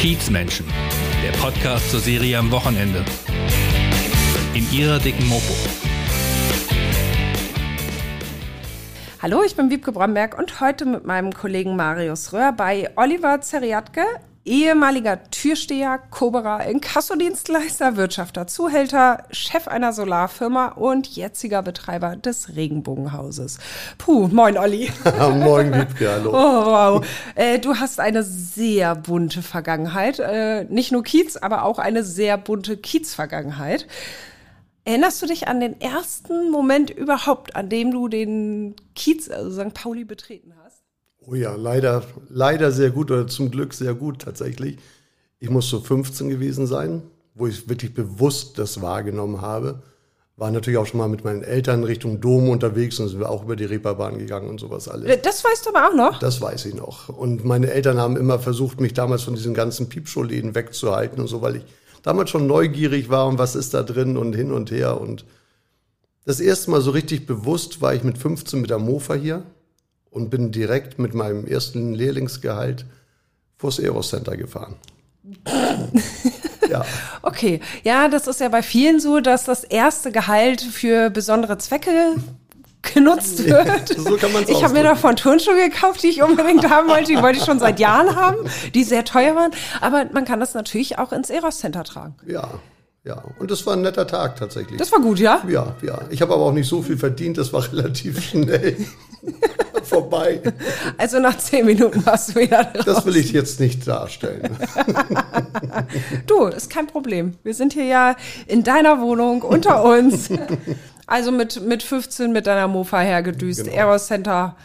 Kiezmenschen, der Podcast zur Serie am Wochenende. In ihrer dicken Mopo. Hallo, ich bin Wiebke Bromberg und heute mit meinem Kollegen Marius Röhr bei Oliver Zeriatke, ehemaliger Türsteher, Koberer, Inkassodienstleister, Wirtschafter, Zuhälter, Chef einer Solarfirma und jetziger Betreiber des Regenbogenhauses. Puh, moin Olli. moin Wiebke, hallo. Oh, wow. Äh, du hast eine sehr bunte Vergangenheit. Äh, nicht nur Kiez, aber auch eine sehr bunte Kiez-Vergangenheit. Erinnerst du dich an den ersten Moment überhaupt, an dem du den Kiez, also St. Pauli, betreten hast? Oh ja, leider, leider sehr gut oder zum Glück sehr gut tatsächlich. Ich muss so 15 gewesen sein, wo ich wirklich bewusst das wahrgenommen habe. War natürlich auch schon mal mit meinen Eltern Richtung Dom unterwegs und sind wir auch über die Reeperbahn gegangen und sowas alles. Das weißt du aber auch noch? Das weiß ich noch. Und meine Eltern haben immer versucht, mich damals von diesen ganzen Piepschuhläden wegzuhalten und so, weil ich damals schon neugierig war und was ist da drin und hin und her. Und das erste Mal so richtig bewusst war ich mit 15 mit der Mofa hier und bin direkt mit meinem ersten Lehrlingsgehalt vors Aerocenter gefahren. ja. Okay, ja, das ist ja bei vielen so, dass das erste Gehalt für besondere Zwecke genutzt wird. so kann man's ich habe mir davon Turnschuhe gekauft, die ich unbedingt haben wollte. Die wollte ich schon seit Jahren haben, die sehr teuer waren. Aber man kann das natürlich auch ins Eros Center tragen. Ja, ja. Und das war ein netter Tag tatsächlich. Das war gut, ja? Ja, ja. Ich habe aber auch nicht so viel verdient, das war relativ schnell vorbei. Also nach zehn Minuten warst du wieder raus. Das will ich jetzt nicht darstellen. du, ist kein Problem. Wir sind hier ja in deiner Wohnung unter uns. Also mit, mit 15 mit deiner Mofa hergedüst. Genau. Aero Center.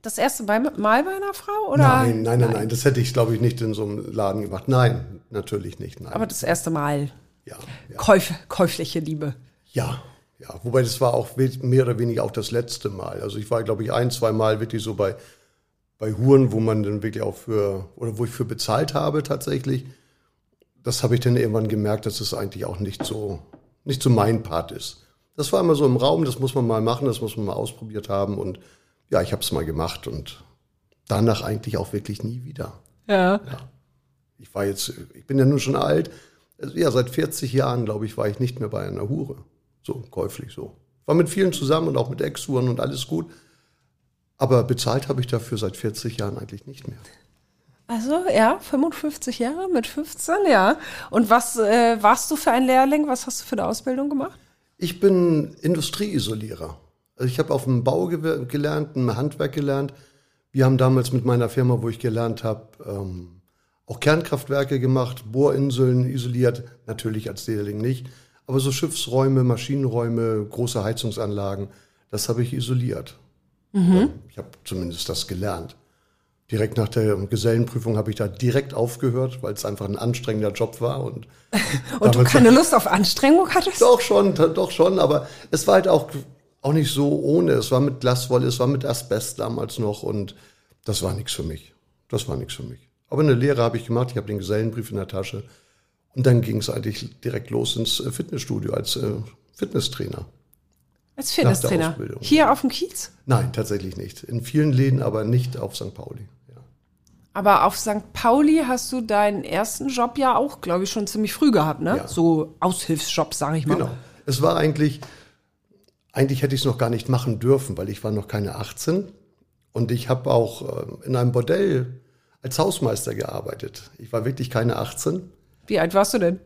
Das erste Mal bei einer Frau? Oder? Nein, nein, nein, nein. Das hätte ich, glaube ich, nicht in so einem Laden gemacht. Nein, natürlich nicht. Nein. Aber das erste Mal. Ja. ja. Käuf, käufliche Liebe. Ja, ja, wobei das war auch mehr oder weniger auch das letzte Mal. Also ich war, glaube ich, ein, zwei Mal wirklich so bei, bei Huren, wo man dann wirklich auch für, oder wo ich für bezahlt habe tatsächlich. Das habe ich dann irgendwann gemerkt, dass es eigentlich auch nicht so, nicht so mein Part ist. Das war immer so im Raum, das muss man mal machen, das muss man mal ausprobiert haben und ja, ich habe es mal gemacht und danach eigentlich auch wirklich nie wieder. Ja. ja. Ich war jetzt, ich bin ja nun schon alt, ja, seit 40 Jahren, glaube ich, war ich nicht mehr bei einer Hure. So, käuflich so. War mit vielen zusammen und auch mit Ex-Touren und alles gut. Aber bezahlt habe ich dafür seit 40 Jahren eigentlich nicht mehr. Also ja, 55 Jahre mit 15, ja. Und was äh, warst du für ein Lehrling? Was hast du für eine Ausbildung gemacht? Ich bin Industrieisolierer. Also ich habe auf dem Bau ge gelernt, im Handwerk gelernt. Wir haben damals mit meiner Firma, wo ich gelernt habe, ähm, auch Kernkraftwerke gemacht, Bohrinseln isoliert, natürlich als Lehrling nicht. Aber so Schiffsräume, Maschinenräume, große Heizungsanlagen, das habe ich isoliert. Mhm. Ich habe zumindest das gelernt. Direkt nach der Gesellenprüfung habe ich da direkt aufgehört, weil es einfach ein anstrengender Job war. Und, und du keine Lust auf Anstrengung hattest? Doch schon, doch schon, aber es war halt auch, auch nicht so ohne. Es war mit Glaswolle, es war mit Asbest damals noch und das war nichts für mich. Das war nichts für mich. Aber eine Lehre habe ich gemacht, ich habe den Gesellenbrief in der Tasche und dann ging es eigentlich direkt los ins äh, Fitnessstudio als äh, Fitnesstrainer. Als Fitnesstrainer? Hier auf dem Kiez? Nein, tatsächlich nicht. In vielen Läden, aber nicht auf St. Pauli. Ja. Aber auf St. Pauli hast du deinen ersten Job ja auch, glaube ich, schon ziemlich früh gehabt, ne? Ja. So Aushilfsjob, sage ich mal. Genau. Es war eigentlich, eigentlich hätte ich es noch gar nicht machen dürfen, weil ich war noch keine 18. Und ich habe auch äh, in einem Bordell als Hausmeister gearbeitet. Ich war wirklich keine 18. Wie alt warst du denn?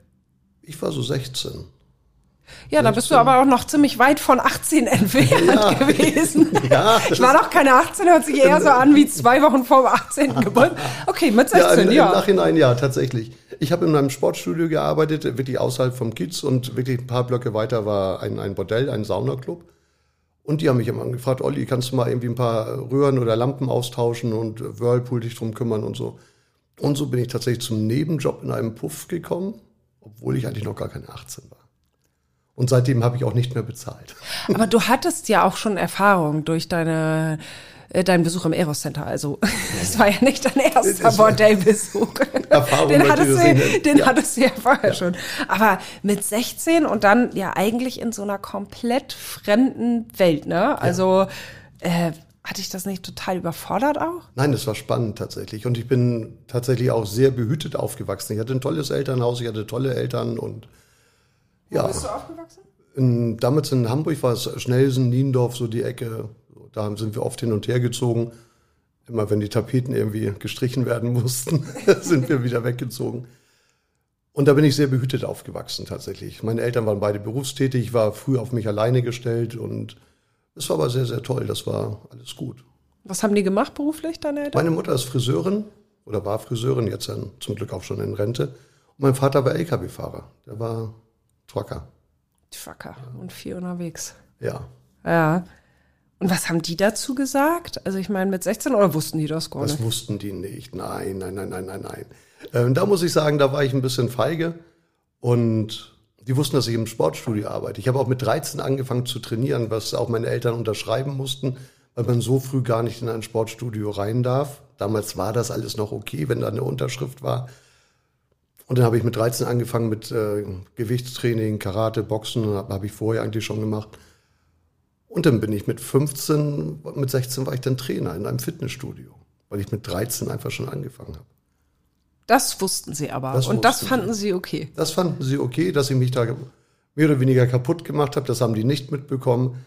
Ich war so 16. Ja, da bist du aber auch noch ziemlich weit von 18 entfernt ja. gewesen. Ja, ich war noch keine 18, hört sich eher so an wie zwei Wochen vor 18. Geburtstag. Okay, mit 16, ja. Im, ja. Im Nachhinein ja, tatsächlich. Ich habe in einem Sportstudio gearbeitet, wirklich außerhalb vom Kiez und wirklich ein paar Blöcke weiter war ein, ein Bordell, ein Saunaclub. Und die haben mich immer gefragt, Olli, kannst du mal irgendwie ein paar Röhren oder Lampen austauschen und Whirlpool dich drum kümmern und so. Und so bin ich tatsächlich zum Nebenjob in einem Puff gekommen, obwohl ich eigentlich noch gar keine 18 war. Und seitdem habe ich auch nicht mehr bezahlt. Aber du hattest ja auch schon Erfahrung durch deine deinen Besuch im Eros Center. Also es war ja nicht dein erster Bordellbesuch. Erfahrung den hattest, du, den ja. hattest du ja vorher ja. schon. Aber mit 16 und dann ja eigentlich in so einer komplett fremden Welt, ne? Also ja. äh, Hat dich das nicht total überfordert auch? Nein, es war spannend tatsächlich. Und ich bin tatsächlich auch sehr behütet aufgewachsen. Ich hatte ein tolles Elternhaus, ich hatte tolle Eltern und ja. Wo bist du aufgewachsen? In, damals in Hamburg war es Schnelsen, Niendorf, so die Ecke. Da sind wir oft hin und her gezogen. Immer wenn die Tapeten irgendwie gestrichen werden mussten, sind wir wieder weggezogen. Und da bin ich sehr behütet aufgewachsen tatsächlich. Meine Eltern waren beide berufstätig, ich war früh auf mich alleine gestellt und es war aber sehr, sehr toll. Das war alles gut. Was haben die gemacht beruflich, deine Eltern? Meine Mutter ist Friseurin oder war Friseurin, jetzt dann zum Glück auch schon in Rente. Und mein Vater war LKW-Fahrer. Der war Trucker. Trucker und viel unterwegs. Ja. Ja. Und was haben die dazu gesagt? Also ich meine, mit 16 oder wussten die das gar Das nicht? wussten die nicht. Nein, nein, nein, nein, nein, nein. Ähm, da muss ich sagen, da war ich ein bisschen feige. Und die wussten, dass ich im Sportstudio arbeite. Ich habe auch mit 13 angefangen zu trainieren, was auch meine Eltern unterschreiben mussten, weil man so früh gar nicht in ein Sportstudio rein darf. Damals war das alles noch okay, wenn da eine Unterschrift war. Und dann habe ich mit 13 angefangen mit äh, Gewichtstraining, Karate, Boxen, habe hab ich vorher eigentlich schon gemacht. Und dann bin ich mit 15, mit 16 war ich dann Trainer in einem Fitnessstudio, weil ich mit 13 einfach schon angefangen habe. Das wussten sie aber. Das und das fanden sie okay. Das fanden sie okay, dass ich mich da mehr oder weniger kaputt gemacht habe. Das haben die nicht mitbekommen.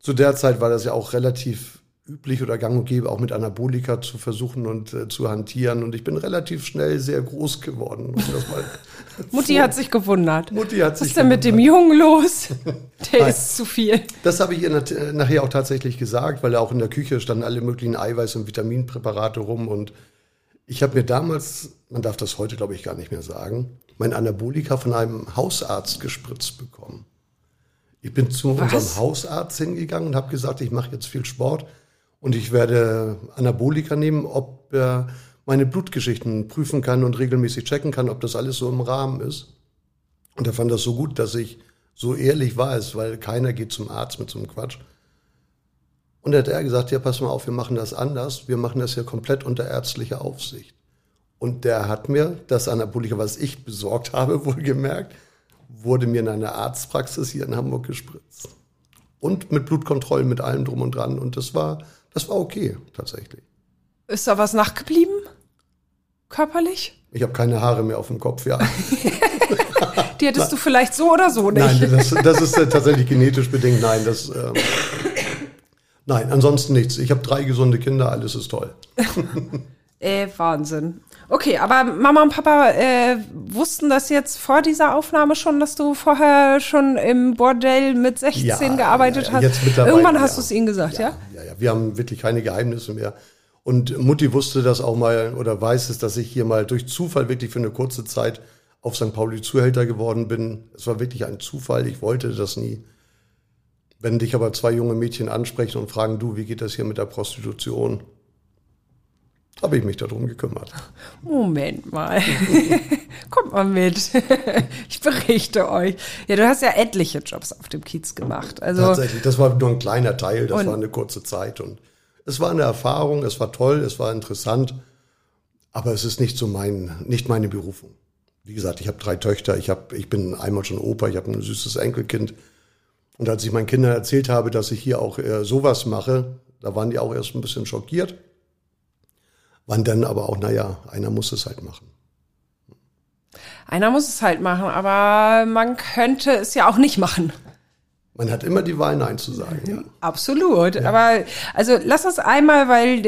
Zu der Zeit war das ja auch relativ üblich oder gang und gäbe, auch mit Anabolika zu versuchen und äh, zu hantieren. Und ich bin relativ schnell sehr groß geworden. Um Mutti hat sich gewundert. Mutti hat Was sich ist denn mit dem Jungen los? Der ist zu viel. Das habe ich ihr äh, nachher auch tatsächlich gesagt, weil auch in der Küche standen alle möglichen Eiweiß- und Vitaminpräparate rum. Und ich habe mir damals, man darf das heute glaube ich gar nicht mehr sagen, mein Anabolika von einem Hausarzt gespritzt bekommen. Ich bin zu Was? unserem Hausarzt hingegangen und habe gesagt, ich mache jetzt viel Sport und ich werde Anabolika nehmen, ob er meine Blutgeschichten prüfen kann und regelmäßig checken kann, ob das alles so im Rahmen ist. Und er fand das so gut, dass ich so ehrlich war es, weil keiner geht zum Arzt mit so einem Quatsch. Und da hat er gesagt, ja, pass mal auf, wir machen das anders. Wir machen das hier komplett unter ärztlicher Aufsicht. Und der hat mir das Anabolika, was ich besorgt habe, wohlgemerkt, wurde mir in einer Arztpraxis hier in Hamburg gespritzt. Und mit Blutkontrollen, mit allem drum und dran. Und das war, das war okay, tatsächlich. Ist da was nachgeblieben? Körperlich? Ich habe keine Haare mehr auf dem Kopf, ja. Die hättest du vielleicht so oder so nicht. Nein, das, das ist äh, tatsächlich genetisch bedingt. Nein, das. Ähm, nein, ansonsten nichts. Ich habe drei gesunde Kinder, alles ist toll. Äh, Wahnsinn. Okay, aber Mama und Papa äh, wussten das jetzt vor dieser Aufnahme schon, dass du vorher schon im Bordell mit 16 Ja, gearbeitet ja, hast. jetzt mittlerweile, Irgendwann hast ja. du es ihnen gesagt, ja? Ja, ja, wir haben wirklich keine Geheimnisse mehr. Und Mutti wusste das auch mal oder weiß es, dass ich hier mal durch Zufall wirklich für eine kurze Zeit auf St. Pauli Zuhälter geworden bin. Es war wirklich ein Zufall, ich wollte das nie. Wenn dich aber zwei junge Mädchen ansprechen und fragen, du, wie geht das hier mit der Prostitution? Habe ich mich darum gekümmert. Moment mal. Kommt mal mit. ich berichte euch. Ja, du hast ja etliche Jobs auf dem Kiez gemacht. Also Tatsächlich, das war nur ein kleiner Teil, das war eine kurze Zeit und es war eine Erfahrung, es war toll, es war interessant, aber es ist nicht so mein, nicht meine Berufung. Wie gesagt, ich habe drei Töchter, ich, hab, ich bin einmal schon Opa, ich habe ein süßes Enkelkind. Und als ich meinen Kindern erzählt habe, dass ich hier auch äh, sowas mache, da waren die auch erst ein bisschen schockiert. Waren dann aber auch, naja, einer muss es halt machen. einer muss es halt machen, aber man könnte es ja auch nicht machen. Man hat immer die Wahl, Nein zu sagen. Ja. Absolut. Aber also lass uns einmal, weil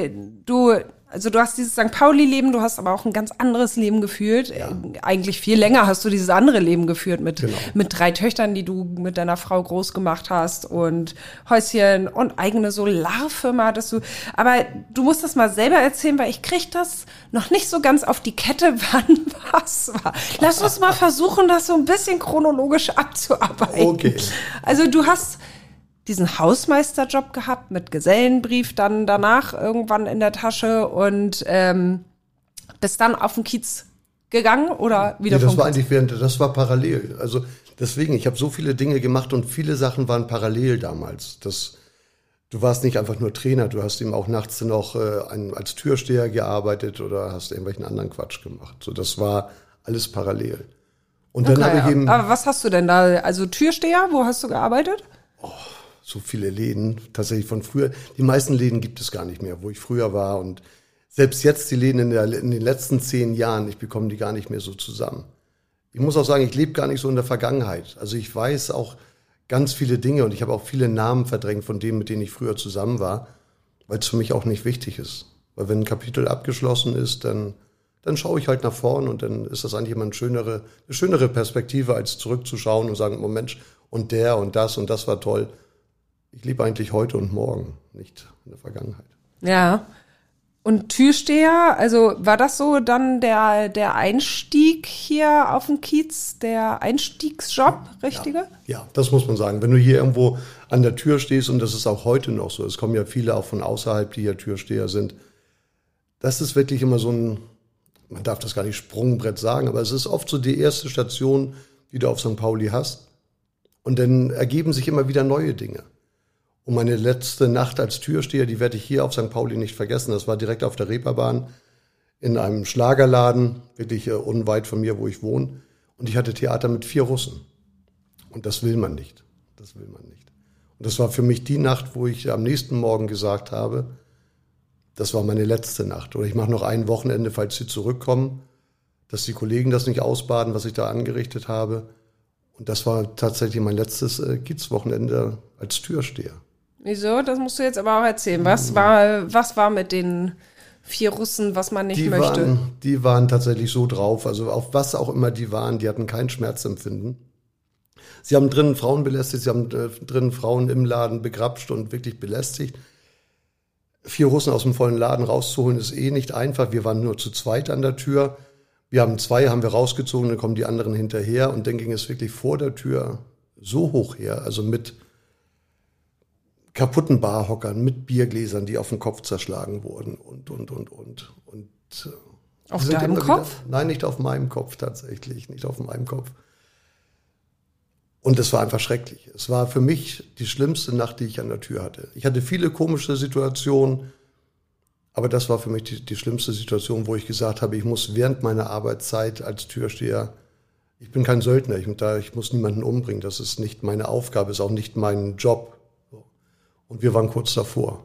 du, also du hast dieses St. Pauli-Leben, du hast aber auch ein ganz anderes Leben geführt. Äh, Eigentlich viel länger hast du dieses andere Leben geführt mit, Genau. mit drei Töchtern, die du mit deiner Frau groß gemacht hast und Häuschen und eigene Solarfirma hattest du. Aber du musst das mal selber erzählen, weil ich krieg das noch nicht so ganz auf die Kette, wann was war. Lass uns mal versuchen, das so ein bisschen chronologisch abzuarbeiten. Okay. Also du hast diesen Hausmeisterjob gehabt mit Gesellenbrief dann danach irgendwann in der Tasche und ähm, bist dann auf den Kiez gegangen oder wieder Nee, das war Kiez? eigentlich während, das war parallel. Also deswegen, ich habe so viele Dinge gemacht und viele Sachen waren parallel damals. Das, du warst nicht einfach nur Trainer, du hast eben auch nachts noch äh, ein, als Türsteher gearbeitet oder hast irgendwelchen anderen Quatsch gemacht. So, das war alles parallel. Und dann Okay, habe ich eben Aber was hast du denn da? Also Türsteher, wo hast du gearbeitet? So viele Läden, tatsächlich von früher. Die meisten Läden gibt es gar nicht mehr, wo ich früher war. Und selbst jetzt die Läden in, der, in den letzten zehn Jahren, ich bekomme die gar nicht mehr so zusammen. Ich muss auch sagen, ich lebe gar nicht so in der Vergangenheit. Also ich weiß auch ganz viele Dinge und ich habe auch viele Namen verdrängt von denen, mit denen ich früher zusammen war, weil es für mich auch nicht wichtig ist. Weil wenn ein Kapitel abgeschlossen ist, dann, dann schaue ich halt nach vorn und dann ist das eigentlich immer eine schönere, eine schönere Perspektive, als zurückzuschauen und sagen, oh und der und das und das war toll ich lebe eigentlich heute und morgen, nicht in der Vergangenheit. Ja. Und Türsteher, also war das so dann der, der Einstieg hier auf dem Kiez, der Einstiegsjob, richtige? Ja, ja, das muss man sagen. Wenn du hier irgendwo an der Tür stehst, und das ist auch heute noch so, es kommen ja viele auch von außerhalb, die hier Türsteher sind, das ist wirklich immer so ein, man darf das gar nicht Sprungbrett sagen, aber es ist oft so die erste Station, die du auf St. Pauli hast. Und dann ergeben sich immer wieder neue Dinge. Und meine letzte Nacht als Türsteher, die werde ich hier auf St. Pauli nicht vergessen. Das war direkt auf der Reeperbahn in einem Schlagerladen, wirklich äh, unweit von mir, wo ich wohne. Und ich hatte Theater mit vier Russen. Und das will man nicht. Das will man nicht. Und das war für mich die Nacht, wo ich am nächsten Morgen gesagt habe, das war meine letzte Nacht. Oder ich mache noch ein Wochenende, falls sie zurückkommen, dass die Kollegen das nicht ausbaden, was ich da angerichtet habe. Und das war tatsächlich mein letztes äh, Kiez-Wochenende als Türsteher. Wieso? Das musst du jetzt aber auch erzählen. Was war, was war mit den vier Russen, was man nicht die möchte? Waren, die waren tatsächlich so drauf, also auf was auch immer die waren, die hatten kein Schmerzempfinden. Sie haben drinnen Frauen belästigt, sie haben äh, drinnen Frauen im Laden begrapscht und wirklich belästigt. Vier Russen aus dem vollen Laden rauszuholen ist eh nicht einfach. Wir waren nur zu zweit an der Tür. Wir haben zwei, haben wir rausgezogen, dann kommen die anderen hinterher und dann ging es wirklich vor der Tür so hoch her, also mit kaputten Barhockern mit Biergläsern, die auf den Kopf zerschlagen wurden und, und, und, und. und äh, auf deinem Kopf? Wieder, nein, nicht auf meinem Kopf tatsächlich, nicht auf meinem Kopf. Und es war einfach schrecklich. Es war für mich die schlimmste Nacht, die ich an der Tür hatte. Ich hatte viele komische Situationen, aber das war für mich die, die schlimmste Situation, wo ich gesagt habe, ich muss während meiner Arbeitszeit als Türsteher, ich bin kein Söldner, ich, ich muss niemanden umbringen, das ist nicht meine Aufgabe, ist auch nicht mein Job. Und wir waren kurz davor.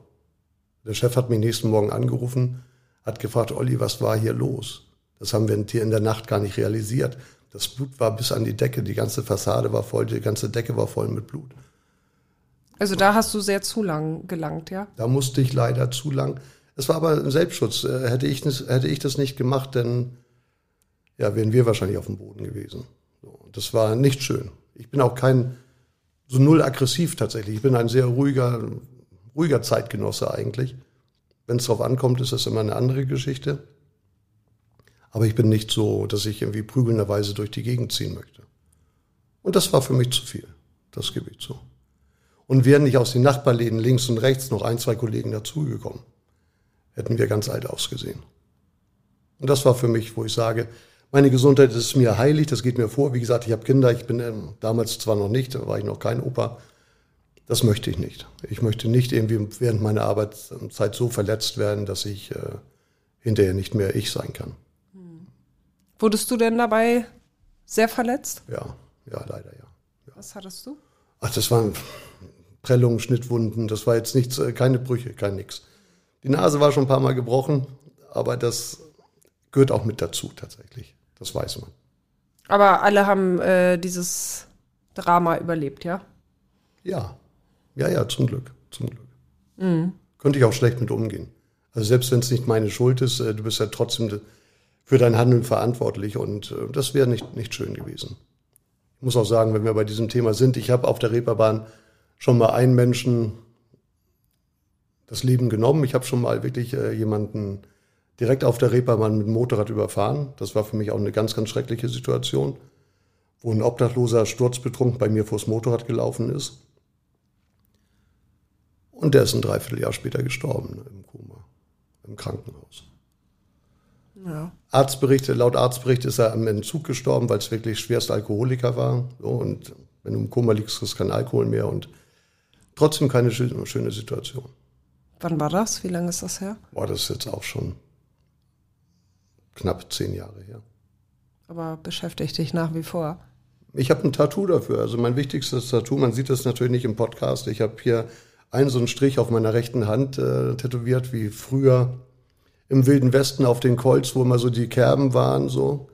Der Chef hat mich nächsten Morgen angerufen, hat gefragt, Olli, was war hier los? Das haben wir in der Nacht gar nicht realisiert. Das Blut war bis an die Decke, die ganze Fassade war voll, die ganze Decke war voll mit Blut. Also da hast du sehr zu lang gelangt, ja? Da musste ich leider zu lang. Es war aber ein Selbstschutz. Äh, hätte ich, hätte ich das nicht gemacht, dann ja, wären wir wahrscheinlich auf dem Boden gewesen. Das war nicht schön. Ich bin auch kein so null aggressiv tatsächlich. Ich bin ein sehr ruhiger, ruhiger Zeitgenosse eigentlich. Wenn es darauf ankommt, ist das immer eine andere Geschichte. Aber ich bin nicht so, dass ich irgendwie prügelnderweise durch die Gegend ziehen möchte. Und das war für mich zu viel. Das gebe ich zu. Und wären nicht aus den Nachbarläden links und rechts noch ein, zwei Kollegen dazugekommen, hätten wir ganz alt ausgesehen. Und das war für mich, wo ich sage, meine Gesundheit ist mir heilig, das geht mir vor. Wie gesagt, ich habe Kinder, ich bin ähm, damals zwar noch nicht, da war ich noch kein Opa. Das möchte ich nicht. Ich möchte nicht irgendwie während meiner Arbeitszeit so verletzt werden, dass ich äh, hinterher nicht mehr ich sein kann. Hm. Wurdest du denn dabei sehr verletzt? Ja, ja, leider ja. ja. Was hattest du? Ach, das waren Prellungen, Schnittwunden, das war jetzt nichts, äh, keine Brüche, kein nix. Die Nase war schon ein paar Mal gebrochen, aber das gehört auch mit dazu tatsächlich. Das weiß man. Aber alle haben äh, dieses Drama überlebt, ja? Ja. Ja, ja, zum Glück. Zum Glück. Mhm. Könnte ich auch schlecht mit umgehen. Also selbst wenn es nicht meine Schuld ist, äh, du bist ja trotzdem für dein Handeln verantwortlich und äh, das wäre nicht, nicht schön gewesen. Ich muss auch sagen, wenn wir bei diesem Thema sind, ich habe auf der Reeperbahn schon mal einen Menschen das Leben genommen. Ich habe schon mal wirklich äh, jemanden direkt auf der Reeperbahn mit dem Motorrad überfahren. Das war für mich auch eine ganz, ganz schreckliche Situation, wo ein Obdachloser sturzbetrunken bei mir vors Motorrad gelaufen ist. Und der ist ein Dreivierteljahr später gestorben ne, im Koma, im Krankenhaus. Ja. Arztberichte, laut Arztbericht ist er am Entzug gestorben, weil es wirklich schwerst Alkoholiker war. So, und wenn du im Koma liegst, kriegst du keinen Alkohol mehr und trotzdem keine schöne Situation. Wann war das? Wie lange ist das her? Boah, das ist jetzt auch schon knapp zehn Jahre her. Aber beschäftigt dich nach wie vor? Ich habe ein Tattoo dafür. Also mein wichtigstes Tattoo, man sieht das natürlich nicht im Podcast. Ich habe hier einen so einen Strich auf meiner rechten Hand äh, tätowiert, wie früher im Wilden Westen auf den Colts, wo immer so die Kerben waren. so.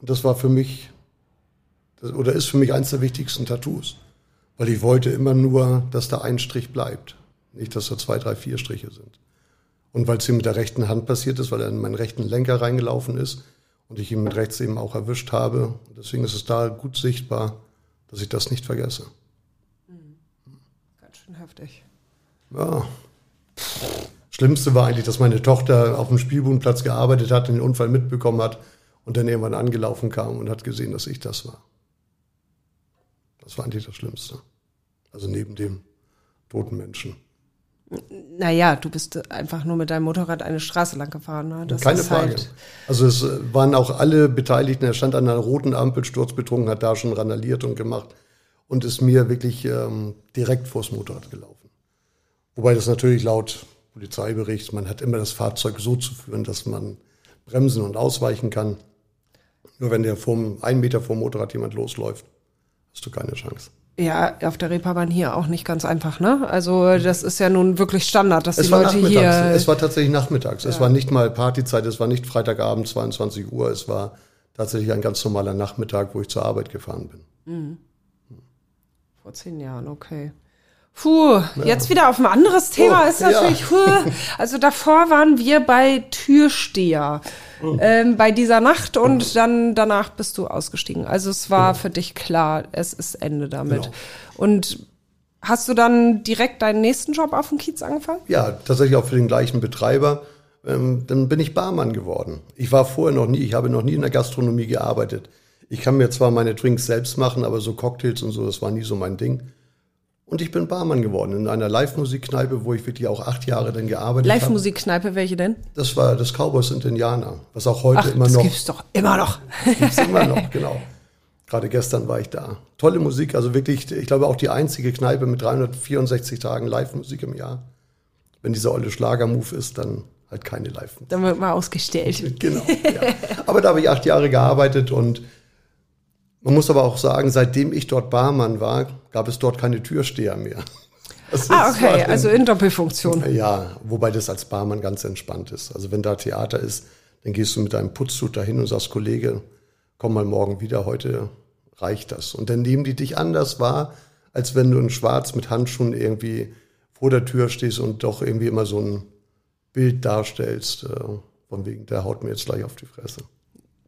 Und das war für mich, das, oder ist für mich eins der wichtigsten Tattoos. Weil ich wollte immer nur, dass da ein Strich bleibt. Nicht, dass da zwei, drei, vier Striche sind. Und weil es hier mit der rechten Hand passiert ist, weil er in meinen rechten Lenker reingelaufen ist und ich ihn mit rechts eben auch erwischt habe. Deswegen ist es da gut sichtbar, dass ich das nicht vergesse. Ganz schön heftig. Ja. Schlimmste war eigentlich, dass meine Tochter auf dem Spielbodenplatz gearbeitet hat, den Unfall mitbekommen hat und dann irgendwann angelaufen kam und hat gesehen, dass ich das war. Das war eigentlich das Schlimmste. Also neben dem toten Menschen. Naja, du bist einfach nur mit deinem Motorrad eine Straße lang gefahren. Ne? Keine Frage. Halt, Also es äh, waren auch alle Beteiligten. Er stand an einer roten Ampel, sturzbetrunken, hat da schon randaliert und gemacht und ist mir wirklich ähm, direkt vors Motorrad gelaufen. Wobei das natürlich laut Polizeibericht, man hat immer das Fahrzeug so zu führen, dass man bremsen und ausweichen kann. Nur wenn der vom, ein Meter vom Motorrad jemand losläuft, hast du keine Chance. Ja, auf der Reeperbahn hier auch nicht ganz einfach, ne? Also das ist ja nun wirklich Standard, dass die Es war Leute hier. Es war tatsächlich nachmittags. Es war nicht mal Partyzeit. Es war nicht Freitagabend 22 Uhr. Es war tatsächlich ein ganz normaler Nachmittag, wo ich zur Arbeit gefahren bin. Vor zehn Jahren, okay. Puh, jetzt wieder auf ein anderes Thema Oh, ist natürlich, puh, also davor waren wir bei Türsteher Oh. ähm, bei dieser Nacht und dann danach bist du ausgestiegen. Also es war für dich klar, es ist Ende damit. Genau. Und hast du dann direkt deinen nächsten Job auf dem Kiez angefangen? Ja, tatsächlich auch für den gleichen Betreiber. Ähm, dann bin ich Barmann geworden. Ich war vorher noch nie, ich habe noch nie in der Gastronomie gearbeitet. Ich kann mir zwar meine Drinks selbst machen, aber so Cocktails und so, das war nie so mein Ding. Und ich bin Barmann geworden in einer Live-Musikkneipe, wo ich wirklich auch acht Jahre dann gearbeitet habe. Live-Musikkneipe, welche denn? Das war das Cowboys und Indianer, was auch heute Ach, immer das noch gibt's doch immer noch. Gibt's immer noch, genau. Gerade gestern war ich da. Tolle Musik, also wirklich, ich glaube auch die einzige Kneipe mit 364 Tagen Live-Musik im Jahr. Wenn dieser olle Schlager-Move ist, dann halt keine Live-Musik. Dann wird mal ausgestellt. Genau. Ja. Aber da habe ich acht Jahre gearbeitet und man muss aber auch sagen, seitdem ich dort Barmann war, gab es dort keine Türsteher mehr. Das Ah, ist- war okay, dann- also in Doppelfunktion. ja, wobei das als Barmann ganz entspannt ist. Also wenn da Theater ist, dann gehst du mit deinem Putzhut dahin und sagst, Kollege, komm mal morgen wieder, heute reicht das. Und dann nehmen die dich anders wahr, als wenn du in Schwarz mit Handschuhen irgendwie vor der Tür stehst und doch irgendwie immer so ein Bild darstellst, äh, von wegen, der haut mir jetzt gleich auf die Fresse.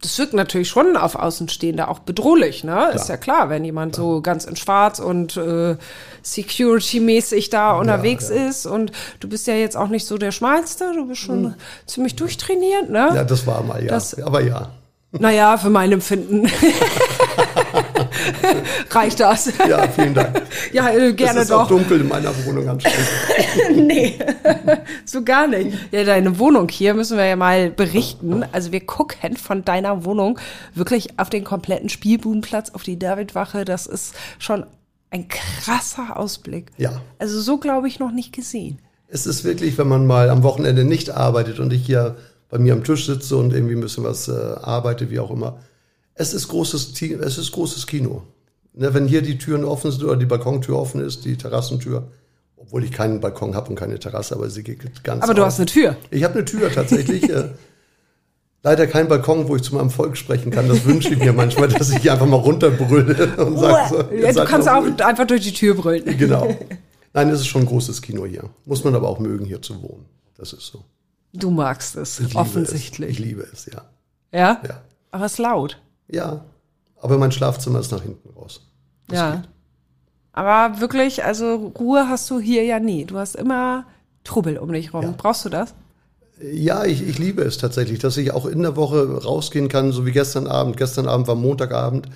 Das wirkt natürlich schon auf Außenstehende auch bedrohlich, ne? Ist ja klar, wenn jemand so ganz in Schwarz und äh, Security-mäßig da unterwegs ja. ist und du bist ja jetzt auch nicht so der Schmalste, du bist schon ziemlich durchtrainiert, ne? Ja, das war mal ja. Das- Aber ja. Naja, für mein Empfinden reicht das. Ja, vielen Dank. Ja, äh, gerne es ist auch doch. dunkel in meiner Wohnung anstrengend. nee, so gar nicht. Ja, deine Wohnung hier müssen wir ja mal berichten. Also wir gucken von deiner Wohnung wirklich auf den kompletten Spielbudenplatz, auf die Davidwache. Das ist schon ein krasser Ausblick. Ja. Also so glaube ich noch nicht gesehen. Es ist wirklich, wenn man mal am Wochenende nicht arbeitet und ich hier bei mir am Tisch sitze und irgendwie ein bisschen was äh, arbeite, wie auch immer. Es ist großes, es ist großes Kino. Ne, wenn hier die Türen offen sind oder die Balkontür offen ist, die Terrassentür, obwohl ich keinen Balkon habe und keine Terrasse, aber sie geht ganz Aber du auf. hast eine Tür. Ich habe eine Tür tatsächlich. äh, leider kein Balkon, wo ich zu meinem Volk sprechen kann. Das wünsche ich mir manchmal, dass ich einfach mal runterbrülle und sage so, ja, du kannst auch ruhig. einfach durch die Tür brüllen. Genau. Nein, es ist schon ein großes Kino hier. Muss man aber auch mögen, hier zu wohnen. Das ist so. Du magst es, Ich offensichtlich. Es. Ich liebe es, ja. Ja? Ja. Aber es ist laut. Ja. Aber mein Schlafzimmer ist nach hinten raus. Das ja. geht. Aber wirklich, also Ruhe hast du hier ja nie. Du hast immer Trubel um dich rum. Ja. Brauchst du das? Ja, ich, ich liebe es tatsächlich, dass ich auch in der Woche rausgehen kann, so wie gestern Abend. Gestern Abend war Montagabend.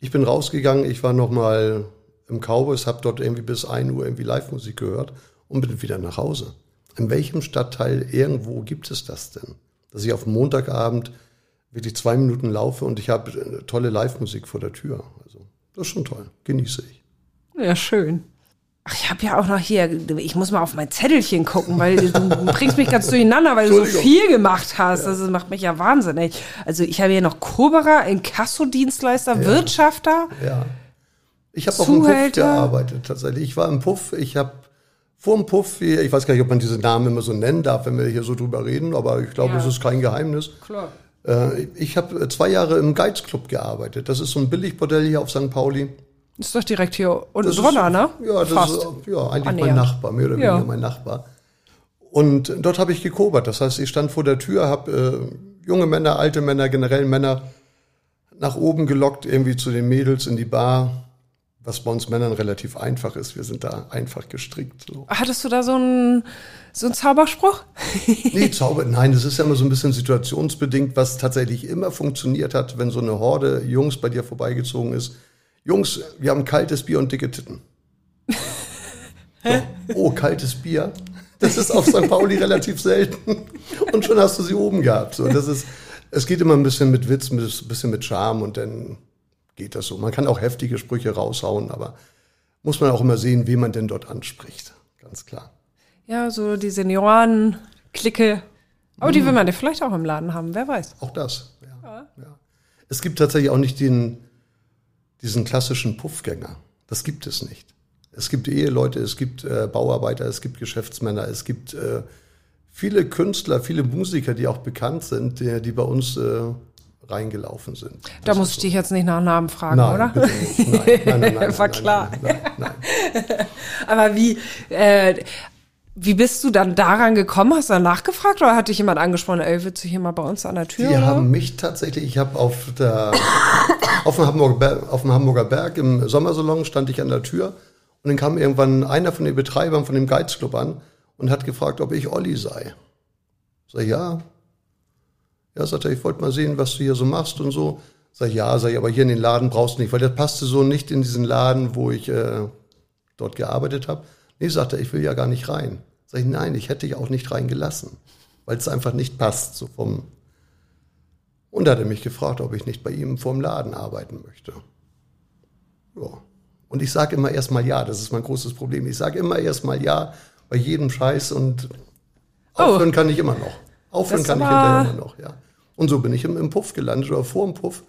Ich bin rausgegangen, ich war noch mal im Cowboys, habe dort irgendwie bis 1 Uhr irgendwie Live-Musik gehört und bin wieder nach Hause. In welchem Stadtteil irgendwo gibt es das denn? Dass ich auf Montagabend wirklich zwei Minuten laufe und ich habe tolle Live-Musik vor der Tür. Also das ist schon toll, genieße ich. Ja, schön. Ach, ich habe ja auch noch hier, ich muss mal auf mein Zettelchen gucken, weil du bringst mich ganz durcheinander, weil du so viel gemacht hast. Das macht mich ja wahnsinnig. Also ich habe hier noch Koberer, Inkasso-Dienstleister, ja. Wirtschafter. Ja. Ich habe auch im Puff gearbeitet tatsächlich. Ich war im Puff, ich habe vor dem Puff, ich weiß gar nicht, ob man diese Namen immer so nennen darf, wenn wir hier so drüber reden, aber ich glaube, ja. es ist kein Geheimnis. Klar. Äh, ich habe zwei Jahre im Geiz Club gearbeitet. Das ist so ein Billigbordell hier auf St. Pauli. Ist doch direkt hier unten drunter, ne? Ja, das Fast. ist ja, eigentlich Annähernd. mein Nachbar, mehr oder weniger ja. mein Nachbar. Und dort habe ich gekobert. Das heißt, ich stand vor der Tür, habe äh, junge Männer, alte Männer, generell Männer nach oben gelockt, irgendwie zu den Mädels in die Bar, was bei uns Männern relativ einfach ist. Wir sind da einfach gestrickt. So. Hattest du da so einen, so einen Zauberspruch? nee, Zauber, nein, das ist ja immer so ein bisschen situationsbedingt, was tatsächlich immer funktioniert hat, wenn so eine Horde Jungs bei dir vorbeigezogen ist Jungs, wir haben kaltes Bier und dicke Titten. So. Oh, kaltes Bier. Das ist auf St. Pauli relativ selten. Und schon hast du sie oben gehabt. So, das ist, es geht immer ein bisschen mit Witz, ein bisschen mit Charme und dann geht das so. Man kann auch heftige Sprüche raushauen, aber muss man auch immer sehen, wie man denn dort anspricht. Ganz klar. Ja, so die Senioren-Clique. Aber hm. die will man ja vielleicht auch im Laden haben, wer weiß. Auch das, ja. ja. ja. Es gibt tatsächlich auch nicht den, diesen klassischen Puffgänger. Das gibt es nicht. Es gibt Eheleute, es gibt äh, Bauarbeiter, es gibt Geschäftsmänner, es gibt äh, viele Künstler, viele Musiker, die auch bekannt sind, die, die bei uns äh, reingelaufen sind. Da muss ich so. dich jetzt nicht nach Namen fragen, nein, oder? Bitte nicht. Nein, nein, nein, nein, War klar. Aber wie, äh, wie bist du dann daran gekommen? Hast du dann nachgefragt oder hat dich jemand angesprochen, ey, willst du hier mal bei uns an der Tür? Die oder? haben mich tatsächlich, ich habe auf der auf dem, Hamburger, auf dem Hamburger Berg im Sommersalon stand ich an der Tür und dann kam irgendwann einer von den Betreibern von dem Geizclub an und hat gefragt, ob ich Olli sei. Sag ich, ja. Ja, sagt er, ich wollte mal sehen, was du hier so machst und so. Sag ich, ja, sag ich, aber hier in den Laden brauchst du nicht, weil das passte so nicht in diesen Laden, wo ich äh, dort gearbeitet habe. Nee, sagt er, ich will ja gar nicht rein. Sag ich, nein, ich hätte dich auch nicht reingelassen, weil es einfach nicht passt, so vom. Und da hat er mich gefragt, ob ich nicht bei ihm vorm Laden arbeiten möchte. Ja. Und ich sage immer erstmal ja, das ist mein großes Problem. Ich sage immer erstmal ja bei jedem Scheiß und oh. aufhören kann ich immer noch. Aufhören kann ich hinterher immer noch, ja. Und so bin ich im, im Puff gelandet oder vor dem Puff.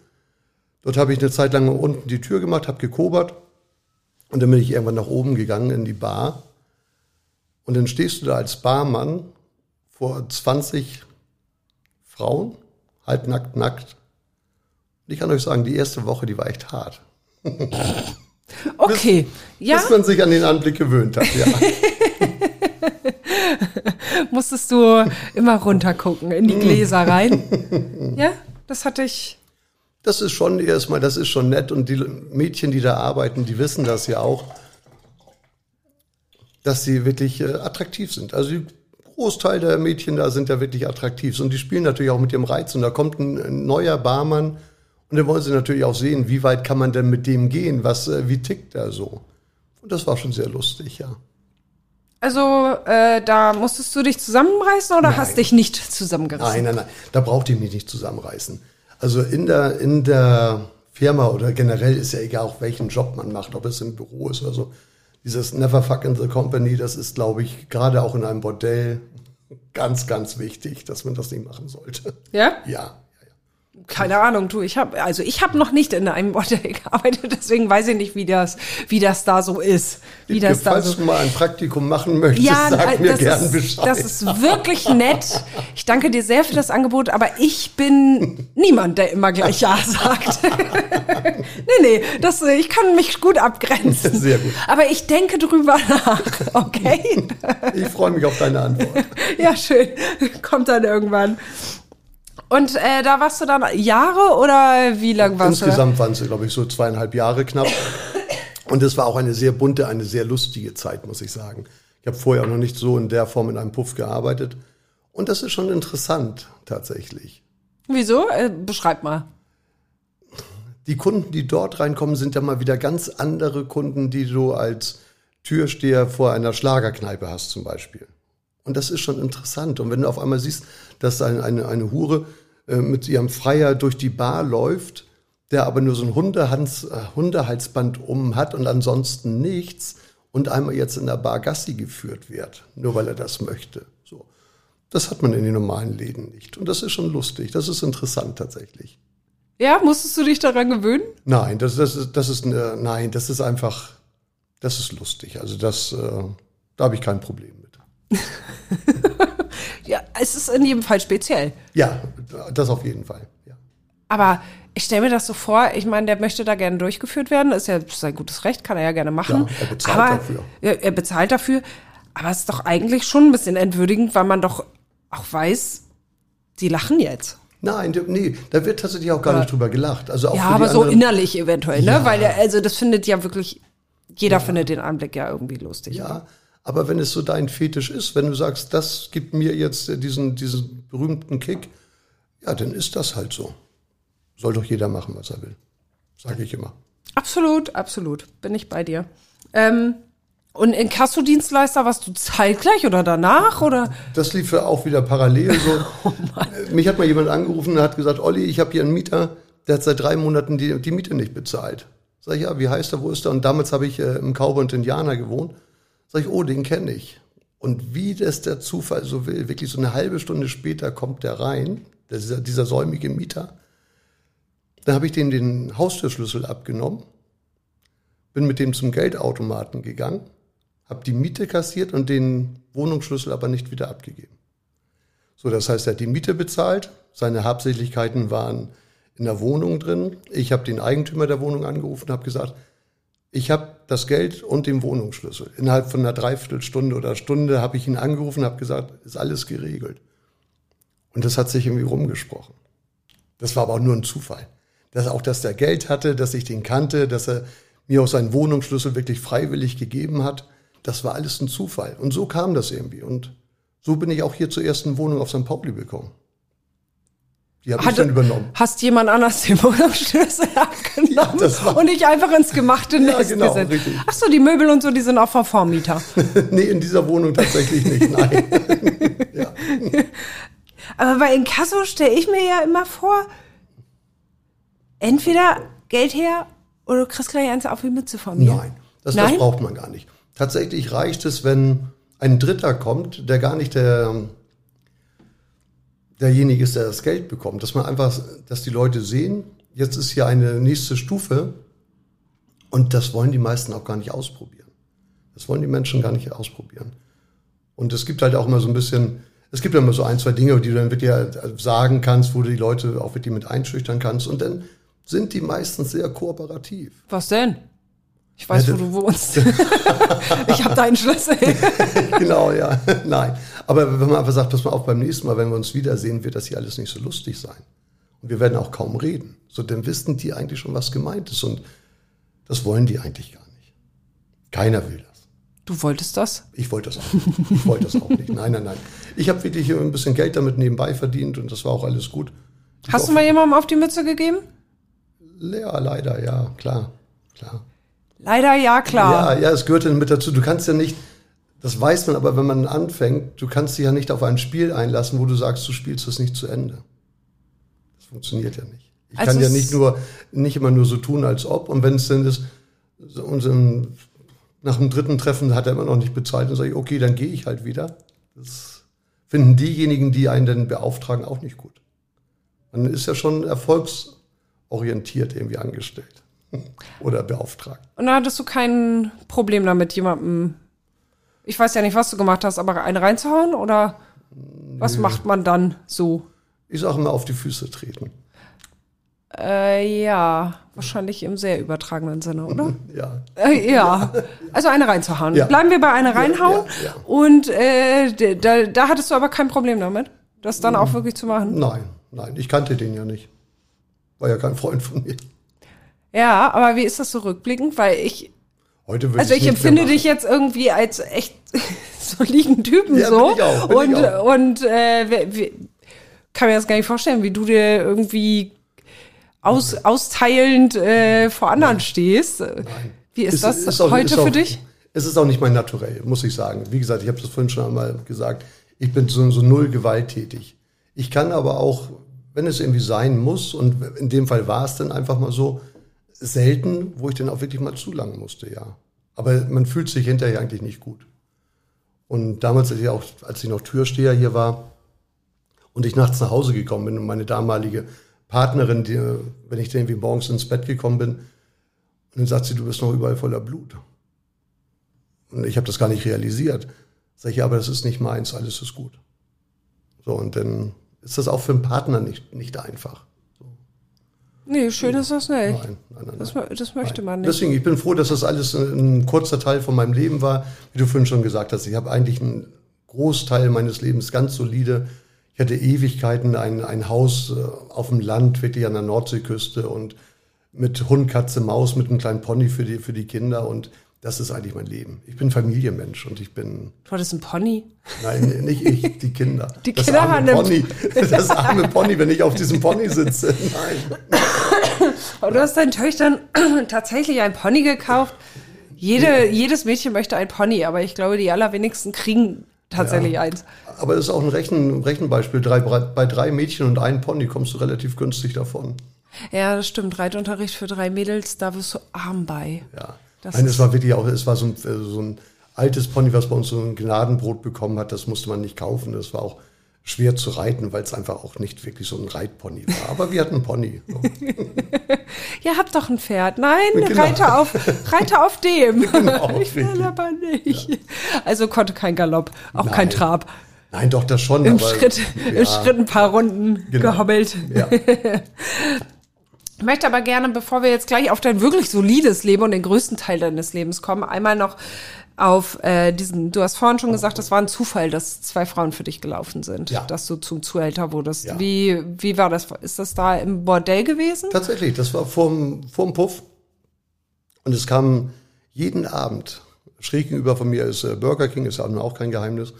Dort habe ich eine Zeit lang unten die Tür gemacht, habe gekobert und dann bin ich irgendwann nach oben gegangen in die Bar. Und dann stehst du da als Barmann vor 20 Frauen, halbnackt, nackt. Und ich kann euch sagen, die erste Woche, die war echt hart. Okay, bis, ja. Bis man sich an den Anblick gewöhnt hat, ja. Musstest du immer runtergucken in die Gläser rein? ja, das hatte ich das ist schon erstmal, das ist schon nett. Und die Mädchen, die da arbeiten, die wissen das ja auch, dass sie wirklich äh, attraktiv sind. Also die Großteil der Mädchen da sind ja wirklich attraktiv. Und die spielen natürlich auch mit dem Reiz. Und da kommt ein, ein neuer Barmann und dann wollen sie natürlich auch sehen, wie weit kann man denn mit dem gehen? Was, äh, wie tickt er so? Und das war schon sehr lustig, ja. Also äh, da musstest du dich zusammenreißen oder nein. hast dich nicht zusammengerissen? Nein, nein, nein. Da braucht ihr mich nicht zusammenreißen. Also in der, in der Firma oder generell ist ja egal, auch welchen Job man macht, ob es im Büro ist oder so. Dieses Never fuck in the company, das ist, glaube ich, gerade auch in einem Bordell ganz, ganz wichtig, dass man das nicht machen sollte. Ja? Ja keine Ahnung, du, ich habe also ich habe noch nicht in einem Bordell gearbeitet, deswegen weiß ich nicht, wie das wie das da so ist, wie das da so. Falls du mal ein Praktikum machen möchtest, ja, sag mir gern ist, Bescheid. Das ist wirklich nett. Ich danke dir sehr für das Angebot, aber ich bin niemand, der immer gleich ja sagt. nee, nee, das ich kann mich gut abgrenzen. Sehr gut. Aber ich denke drüber nach, okay? ich freue mich auf deine Antwort. ja, schön. Kommt dann irgendwann. Und äh, da warst du dann Jahre oder wie lang warst Insgesamt du? Insgesamt waren es, glaube ich, so zweieinhalb Jahre knapp. Und es war auch eine sehr bunte, eine sehr lustige Zeit, muss ich sagen. Ich habe vorher auch noch nicht so in der Form in einem Puff gearbeitet. Und das ist schon interessant, tatsächlich. Wieso? Äh, beschreib mal. Die Kunden, die dort reinkommen, sind ja mal wieder ganz andere Kunden, die du als Türsteher vor einer Schlagerkneipe hast, zum Beispiel. Und das ist schon interessant. Und wenn du auf einmal siehst, dass eine, eine, eine Hure äh, mit ihrem Freier durch die Bar läuft, der aber nur so ein Hundehans, äh, Hundehalsband um hat und ansonsten nichts und einmal jetzt in der Bar Gassi geführt wird, nur weil er das möchte. So. Das hat man in den normalen Läden nicht. Und das ist schon lustig. Das ist interessant tatsächlich. Ja, musstest du dich daran gewöhnen? Nein, das, das, ist, das ist eine, nein, das ist einfach, das ist lustig. Also das, äh, da habe ich kein Problem mit. ja, es ist in jedem Fall speziell. Ja, das auf jeden Fall. Ja. Aber ich stelle mir das so vor, ich meine, der möchte da gerne durchgeführt werden, ist ja sein gutes Recht, kann er ja gerne machen. Ja, er bezahlt aber, dafür. Er, er bezahlt dafür, aber es ist doch eigentlich schon ein bisschen entwürdigend, weil man doch auch weiß, die lachen jetzt. Nein, nee, da wird tatsächlich auch gar Ja. nicht drüber gelacht. Also auch Ja, aber so innerlich eventuell, ne? Ja. Weil also das findet ja wirklich, jeder findet den Anblick ja irgendwie lustig. Ja, aber wenn es so dein Fetisch ist, wenn du sagst, das gibt mir jetzt diesen, diesen berühmten Kick, ja, dann ist das halt so. Soll doch jeder machen, was er will. Sage ich immer. Absolut, absolut. Bin ich bei dir. Ähm, und in Kassodienstleister warst du zeitgleich oder danach oder? Das lief ja auch wieder parallel so. Oh Äh, Mich hat mal jemand angerufen und hat gesagt, Olli, ich habe hier einen Mieter, der hat seit drei Monaten die, die Miete nicht bezahlt. Sag ich, ja, wie heißt er, wo ist er? Und damals habe ich äh, im Cowboy und Indianer gewohnt. Sag ich, oh, den kenne ich. Und wie das der Zufall so will, wirklich so eine halbe Stunde später kommt der rein, dieser, dieser säumige Mieter. Dann habe ich dem den Haustürschlüssel abgenommen, bin mit dem zum Geldautomaten gegangen, habe die Miete kassiert und den Wohnungsschlüssel aber nicht wieder abgegeben. So, das heißt, er hat die Miete bezahlt, seine Habseligkeiten waren in der Wohnung drin. Ich habe den Eigentümer der Wohnung angerufen und habe gesagt, ich habe das Geld und den Wohnungsschlüssel. Innerhalb von einer Dreiviertelstunde oder Stunde habe ich ihn angerufen habe gesagt, ist alles geregelt. Und das hat sich irgendwie rumgesprochen. Das war aber auch nur ein Zufall. Dass auch, dass der Geld hatte, dass ich den kannte, dass er mir auch seinen Wohnungsschlüssel wirklich freiwillig gegeben hat. Das war alles ein Zufall. Und so kam das irgendwie. Und so bin ich auch hier zur ersten Wohnung auf St. Pauli gekommen. Die ich Hatte- dann übernommen. Hast jemand anders den Wohnungsschlüssel abgenommen Ja, das und dich einfach ins gemachte Ja, Nest genau, gesetzt? richtig. Ach so, die Möbel und so, die sind auch vom Vormieter. nee, in dieser Wohnung tatsächlich nicht. Nein. ja. Aber bei Inkasso stelle ich mir ja immer vor, entweder Geld her oder du kriegst gleich eins auf die Mütze von mir. Nein, das, das Nein? braucht man gar nicht. Tatsächlich reicht es, wenn ein Dritter kommt, der gar nicht der, derjenige ist, der das Geld bekommt. Dass man einfach, dass die Leute sehen, jetzt ist hier eine nächste Stufe und das wollen die meisten auch gar nicht ausprobieren. Das wollen die Menschen gar nicht ausprobieren. Und es gibt halt auch immer so ein bisschen, es gibt immer so ein, zwei Dinge, die du dann wirklich halt sagen kannst, wo du die Leute auch wirklich mit einschüchtern kannst. Und dann sind die meistens sehr kooperativ. Was denn? Ich weiß, Ja, wo du wohnst. ich habe deinen Schlüssel. genau, ja. Nein. Aber wenn man einfach sagt, pass mal auf, beim nächsten Mal, wenn wir uns wiedersehen, wird das hier alles nicht so lustig sein. Und wir werden auch kaum reden. So, dann wissen die eigentlich schon, was gemeint ist. Und das wollen die eigentlich gar nicht. Keiner will das. Du wolltest das? Ich wollte das auch nicht. Ich wollte das auch nicht. Nein, nein, nein. Ich habe wirklich ein bisschen Geld damit nebenbei verdient und das war auch alles gut. Ich Hast du mal jemandem auf die Mütze gegeben? Ja, leider, ja, klar, klar. Leider ja, klar. Ja, ja, es gehört dann mit dazu. Du kannst ja nicht, das weiß man aber, wenn man anfängt, du kannst dich ja nicht auf ein Spiel einlassen, wo du sagst, du spielst es nicht zu Ende. Das funktioniert ja nicht. Ich Also kann ja nicht nur, nicht immer nur so tun, als ob. Und wenn es dann ist, unseren, nach dem dritten Treffen hat er immer noch nicht bezahlt, dann sage ich, okay, dann gehe ich halt wieder. Das finden diejenigen, die einen dann beauftragen, auch nicht gut. Man ist ja schon erfolgsorientiert irgendwie angestellt oder beauftragt. Und da hattest du kein Problem damit, jemandem, ich weiß ja nicht, was du gemacht hast, aber eine reinzuhauen oder was macht man dann so? Ich sage immer auf die Füße treten. Äh, ja, wahrscheinlich im sehr übertragenen Sinne, oder? Ja. Äh, ja, also eine reinzuhauen. Ja. Bleiben wir bei eine reinhauen. ja, ja. Und äh, da, da hattest du aber kein Problem damit, das dann auch wirklich zu machen. Nein, nein, ich kannte den ja nicht. War ja kein Freund von mir. Ja, aber wie ist das so rückblickend? Weil ich, Heute würde also ich nicht empfinde dich jetzt irgendwie als echt soliden Typen Ja, so. bin ich auch, bin und ich auch. und äh, kann mir das gar nicht vorstellen, wie du dir irgendwie aus, austeilend äh, vor anderen stehst. Wie ist machen. das auch- heute ist für auch, dich? Es ist auch nicht mein Naturell, muss ich sagen. Wie gesagt, ich habe das vorhin schon einmal gesagt. Ich bin so, so null gewalttätig. Ich kann aber auch, wenn es irgendwie sein muss, und in dem Fall war es dann einfach mal so, selten, wo ich dann auch wirklich mal zulangen musste, ja. Aber man fühlt sich hinterher eigentlich nicht gut. Und damals, als ich, auch, als ich noch Türsteher hier war und ich nachts nach Hause gekommen bin und meine damalige Partnerin, die, wenn ich irgendwie morgens ins Bett gekommen bin, und dann sagt sie, du bist noch überall voller Blut. Und ich habe das gar nicht realisiert. Sag ich, ja, aber das ist nicht meins, alles ist gut. So, und dann ist das auch für einen Partner nicht, nicht einfach. Nee, schön ist das nicht. Nein, nein, nein. Das, nein. das möchte man nicht. Deswegen, ich bin froh, dass das alles ein kurzer Teil von meinem Leben war. Wie du vorhin schon gesagt hast, ich habe eigentlich einen Großteil meines Lebens ganz solide. Ich hatte Ewigkeiten ein, ein Haus äh, auf dem Land, wirklich an der Nordseeküste und mit Hund, Katze, Maus, mit einem kleinen Pony für die, für die Kinder und das ist eigentlich mein Leben. Ich bin Familienmensch und ich bin. Du hattest ein Pony? Nein, nicht ich, die Kinder. Die das Kinder haben Pony. Das arme Pony, wenn ich auf diesem Pony sitze. Nein. Aber du hast deinen Töchtern tatsächlich ein Pony gekauft. Jede, jedes Mädchen möchte ein Pony, aber ich glaube, die allerwenigsten kriegen tatsächlich Ja. eins. Aber das ist auch ein Rechen, Rechenbeispiel. Drei, bei drei Mädchen und einem Pony kommst du relativ günstig davon. Ja, das stimmt. Reitunterricht für drei Mädels, da wirst du arm bei. Ja. Das Nein, es war wirklich auch, es war so ein, äh, so ein altes Pony, was bei uns so ein Gnadenbrot bekommen hat. Das musste man nicht kaufen. Das war auch schwer zu reiten, weil es einfach auch nicht wirklich so ein Reitpony war. Aber wir hatten einen Pony. Ihr habt doch ein Pferd. Nein, Genau. reite auf, reite auf dem. Genau, ich will aber nicht. Also konnte kein Galopp, auch kein Nein. Trab. Nein, doch, das schon. Im aber, Schritt, ja, im Schritt ein paar Runden Genau. gehobbelt. Ja. Ich möchte aber gerne, bevor wir jetzt gleich auf dein wirklich solides Leben und den größten Teil deines Lebens kommen, einmal noch auf äh, diesen, du hast vorhin schon gesagt, das war ein Zufall, dass zwei Frauen für dich gelaufen sind, Ja. dass du zum Zuhälter wurdest. Ja. Wie, wie war das? Ist das da im Bordell gewesen? Tatsächlich, das war vorm, vorm Puff. Und es kam jeden Abend, schräg gegenüber von mir ist äh, Burger King, ist auch kein Geheimnis.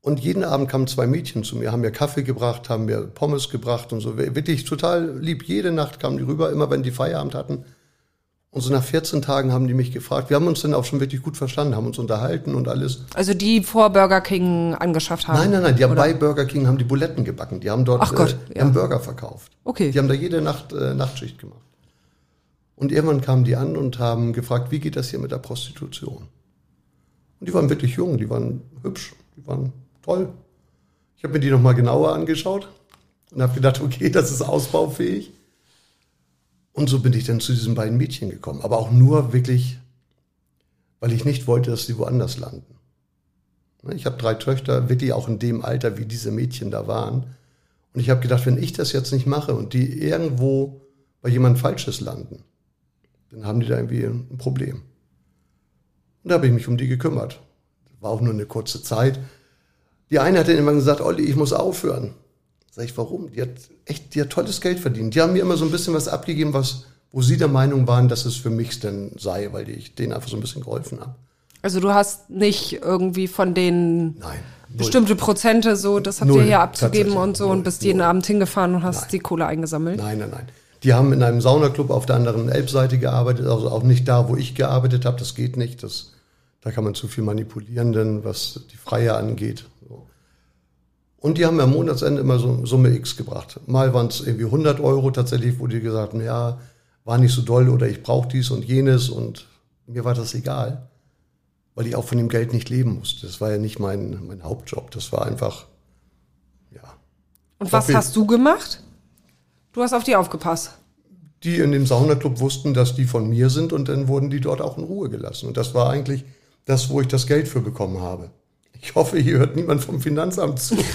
Und jeden Abend kamen zwei Mädchen zu mir, haben mir Kaffee gebracht, haben mir Pommes gebracht und so. Wirklich total lieb. Jede Nacht kamen die rüber, immer wenn die Feierabend hatten. Und so nach 14 Tagen haben die mich gefragt. Wir haben uns dann auch schon wirklich gut verstanden, haben uns unterhalten und alles. Also die vor Burger King angeschafft haben? Nein, nein, nein, die haben bei Burger King haben die Buletten gebacken. Die haben dort Ach Gott, äh, ja. haben Burger verkauft. Okay. Die haben da jede Nacht äh, Nachtschicht gemacht. Und irgendwann kamen die an und haben gefragt, wie geht das hier mit der Prostitution? Und die waren wirklich jung, die waren hübsch, die waren toll. Ich habe mir die nochmal genauer angeschaut und habe gedacht, okay, das ist ausbaufähig. Und so bin ich dann zu diesen beiden Mädchen gekommen. Aber auch nur wirklich, weil ich nicht wollte, dass sie woanders landen. Ne, Ich habe drei Töchter, wirklich auch in dem Alter, wie diese Mädchen da waren. Und ich habe gedacht, wenn ich das jetzt nicht mache und die irgendwo bei jemand Falsches landen, dann haben die da irgendwie ein Problem. Und da habe ich mich um die gekümmert. War auch nur eine kurze Zeit. Die eine hat dann immer gesagt, Olli, ich muss aufhören. Sag ich, warum? Die hat echt, die hat tolles Geld verdient. Die haben mir immer so ein bisschen was abgegeben, was, wo sie der Meinung waren, dass es für mich denn sei, weil ich denen einfach so ein bisschen geholfen habe. Also du hast nicht irgendwie von denen Nein. bestimmte Prozente so, das habt Null, ihr hier abzugeben und so und Null, bist jeden null. Abend hingefahren und hast Nein. die Kohle eingesammelt. Nein, nein, nein. Die haben in einem Saunaclub auf der anderen Elbseite gearbeitet, also auch nicht da, wo ich gearbeitet habe. Das geht nicht. Das, da kann man zu viel manipulieren, denn was die Freie angeht. Und die haben am Monatsende immer so Summe X gebracht. Mal waren es irgendwie 100 Euro tatsächlich, wo die gesagt haben, ja, war nicht so doll oder ich brauche dies und jenes und mir war das egal, weil ich auch von dem Geld nicht leben musste. Das war ja nicht mein, mein Hauptjob. Das war einfach, ja, Und was hast du gemacht? Du hast auf die aufgepasst. die in dem Saunaclub wussten, dass die von mir sind und dann wurden die dort auch in Ruhe gelassen. Und das war eigentlich das, wo ich das Geld für bekommen habe. Ich hoffe, hier hört niemand vom Finanzamt zu.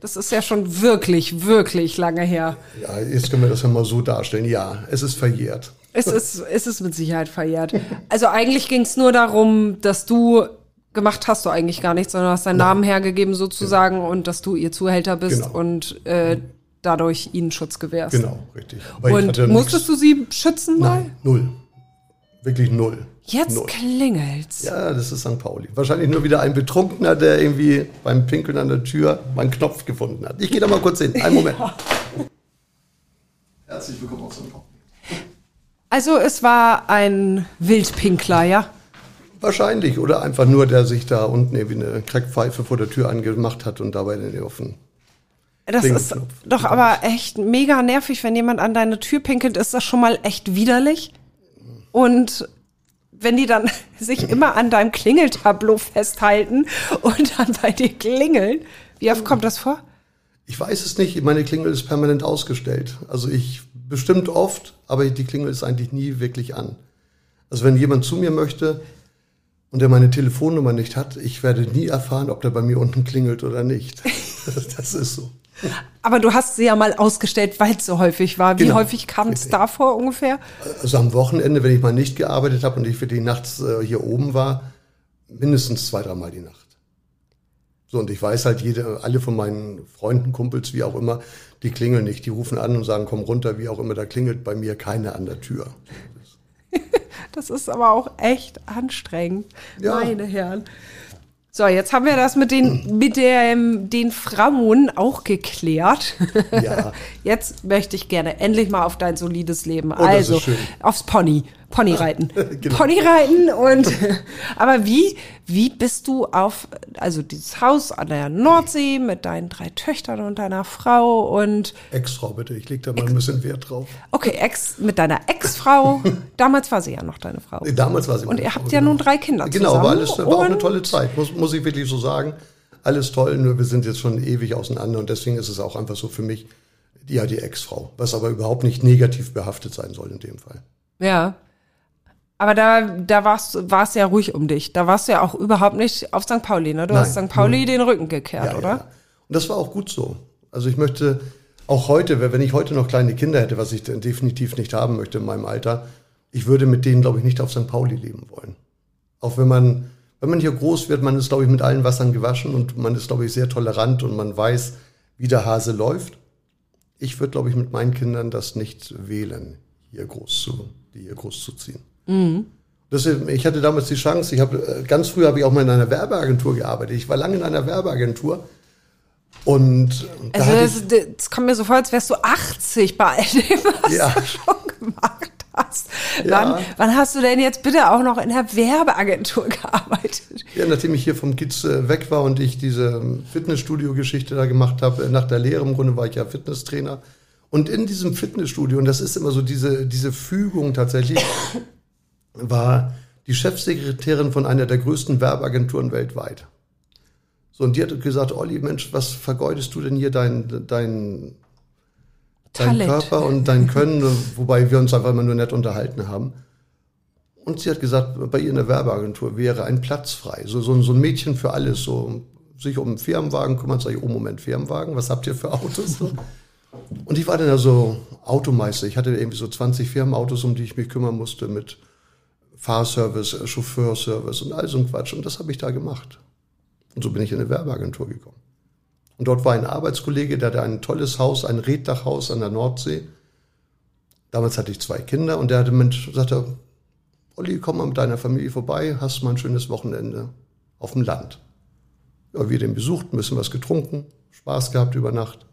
Das ist ja schon wirklich, wirklich lange her. Ja, jetzt können wir das ja mal so darstellen. Ja, es ist verjährt. Es ist, es ist mit Sicherheit verjährt. Also eigentlich ging es nur darum, dass du gemacht hast du eigentlich gar nichts, sondern hast deinen Namen hergegeben sozusagen und dass du ihr Zuhälter bist Genau. und äh, dadurch ihnen Schutz gewährst. Genau, richtig. Ich Und musstest du sie schützen mal? Nein, null. Wirklich null. Jetzt Null. klingelt's. Ja, das ist St. Pauli. Wahrscheinlich nur wieder ein Betrunkener, der irgendwie beim Pinkeln an der Tür meinen Knopf gefunden hat. Ich gehe da mal kurz hin. Einen Moment. Herzlich willkommen auf St. Pauli. Also es war ein Wildpinkler, ja? Wahrscheinlich. Oder einfach nur, der sich da unten irgendwie eine Crackpfeife vor der Tür angemacht hat und dabei den offen. Das ist doch aber echt mega nervig, wenn jemand an deine Tür pinkelt. Ist das schon mal echt widerlich? Und wenn die dann sich immer an deinem Klingeltableau festhalten und dann bei dir klingeln, wie oft kommt das vor? Ich weiß es nicht. Meine Klingel ist permanent ausgestellt. Also ich bestimmt oft, aber die Klingel ist eigentlich nie wirklich an. Also wenn jemand zu mir möchte und der meine Telefonnummer nicht hat, ich werde nie erfahren, ob der bei mir unten klingelt oder nicht. Das ist so. Aber du hast sie ja mal ausgestellt, weil es so häufig war. Wie Genau. häufig kam es da vor ungefähr? Also am Wochenende, wenn ich mal nicht gearbeitet habe und ich für die nachts äh, hier oben war, mindestens zwei, dreimal die Nacht. So, und ich weiß halt, jede, alle von meinen Freunden, Kumpels, wie auch immer, die klingeln nicht. Die rufen an und sagen, komm runter, wie auch immer, da klingelt bei mir keiner an der Tür. Das ist aber auch echt anstrengend. Ja. Meine Herren. So, jetzt haben wir das mit den, mit dem, den Frauen auch geklärt. Ja. Jetzt möchte ich gerne endlich mal auf dein solides Leben. das also, aufs Pony. Ponyreiten. Genau. Ponyreiten und, aber wie, wie bist du auf, also dieses Haus an der Nordsee mit deinen drei Töchtern und deiner Frau und, Ex-Frau, bitte, ich leg da mal ein bisschen Wert drauf. okay, Ex, mit deiner Ex-Frau. Damals war sie ja noch deine Frau. Damals war sie Und ihr Frau, habt ja nun drei Kinder Genau, zusammen. war alles, war auch eine tolle Zeit, muss, muss ich wirklich so sagen. Alles toll, nur wir sind jetzt schon ewig auseinander und deswegen ist es auch einfach so für mich, ja, die Ex-Frau. Was aber überhaupt nicht negativ behaftet sein soll in dem Fall. Ja. Aber da, da war es ja ruhig um dich. Da warst du ja auch überhaupt nicht auf St. Pauli, ne? Du Nein. hast St. Pauli den Rücken gekehrt, Ja, oder? ja. Und das war auch gut so. Also ich möchte auch heute, wenn ich heute noch kleine Kinder hätte, was ich definitiv nicht haben möchte in meinem Alter, ich würde mit denen, glaube ich, nicht auf St. Pauli leben wollen. Auch wenn man, wenn man hier groß wird, man ist, glaube ich, mit allen Wassern gewaschen und man ist, glaube ich, sehr tolerant und man weiß, wie der Hase läuft. Ich würde, glaube ich, mit meinen Kindern das nicht wählen, hier groß zu, die hier groß zu ziehen. Das, ich hatte damals die Chance, ich habe äh, ganz früh habe ich auch mal in einer Werbeagentur gearbeitet. Ich war lange in einer Werbeagentur und da Also das, das kommt mir so vor, als wärst du 80 bei all dem, was Ja. du schon gemacht hast. Ja. Wann, wann hast du denn jetzt bitte auch noch in der Werbeagentur gearbeitet? ja, nachdem ich hier vom Kids äh, weg war und ich diese Fitnessstudio-Geschichte da gemacht habe, äh, nach der Lehre im Grunde war ich ja Fitnesstrainer. Und in diesem Fitnessstudio, und das ist immer so diese, diese Fügung tatsächlich, war die Chefsekretärin von einer der größten Werbeagenturen weltweit. So, und die hat gesagt, Olli, Mensch, was vergeudest du denn hier dein, dein, dein. Körper und dein Können, wobei wir uns einfach immer nur nett unterhalten haben. Und sie hat gesagt, bei ihr in der Werbeagentur wäre ein Platz frei. So, so, so ein Mädchen für alles, so sich um einen Firmenwagen kümmert, sag ich, oh Moment, Firmenwagen, was habt ihr für Autos? Und ich war dann ja so Automeister. Ich hatte irgendwie so 20 Firmenautos, um die ich mich kümmern musste mit Fahrservice, äh, Chauffeurservice und all so ein Quatsch. Und das habe ich da gemacht. Und so bin ich in eine Werbeagentur gekommen. Und dort war ein Arbeitskollege, der hatte ein tolles Haus, ein Reddachhaus an der Nordsee. Damals hatte ich zwei Kinder und der hatte Mensch, sagte, Olli, komm mal mit deiner Familie vorbei, hast mal ein schönes Wochenende auf dem Land. Ja, wir den besucht, ein bisschen was getrunken, Spaß gehabt über Nacht.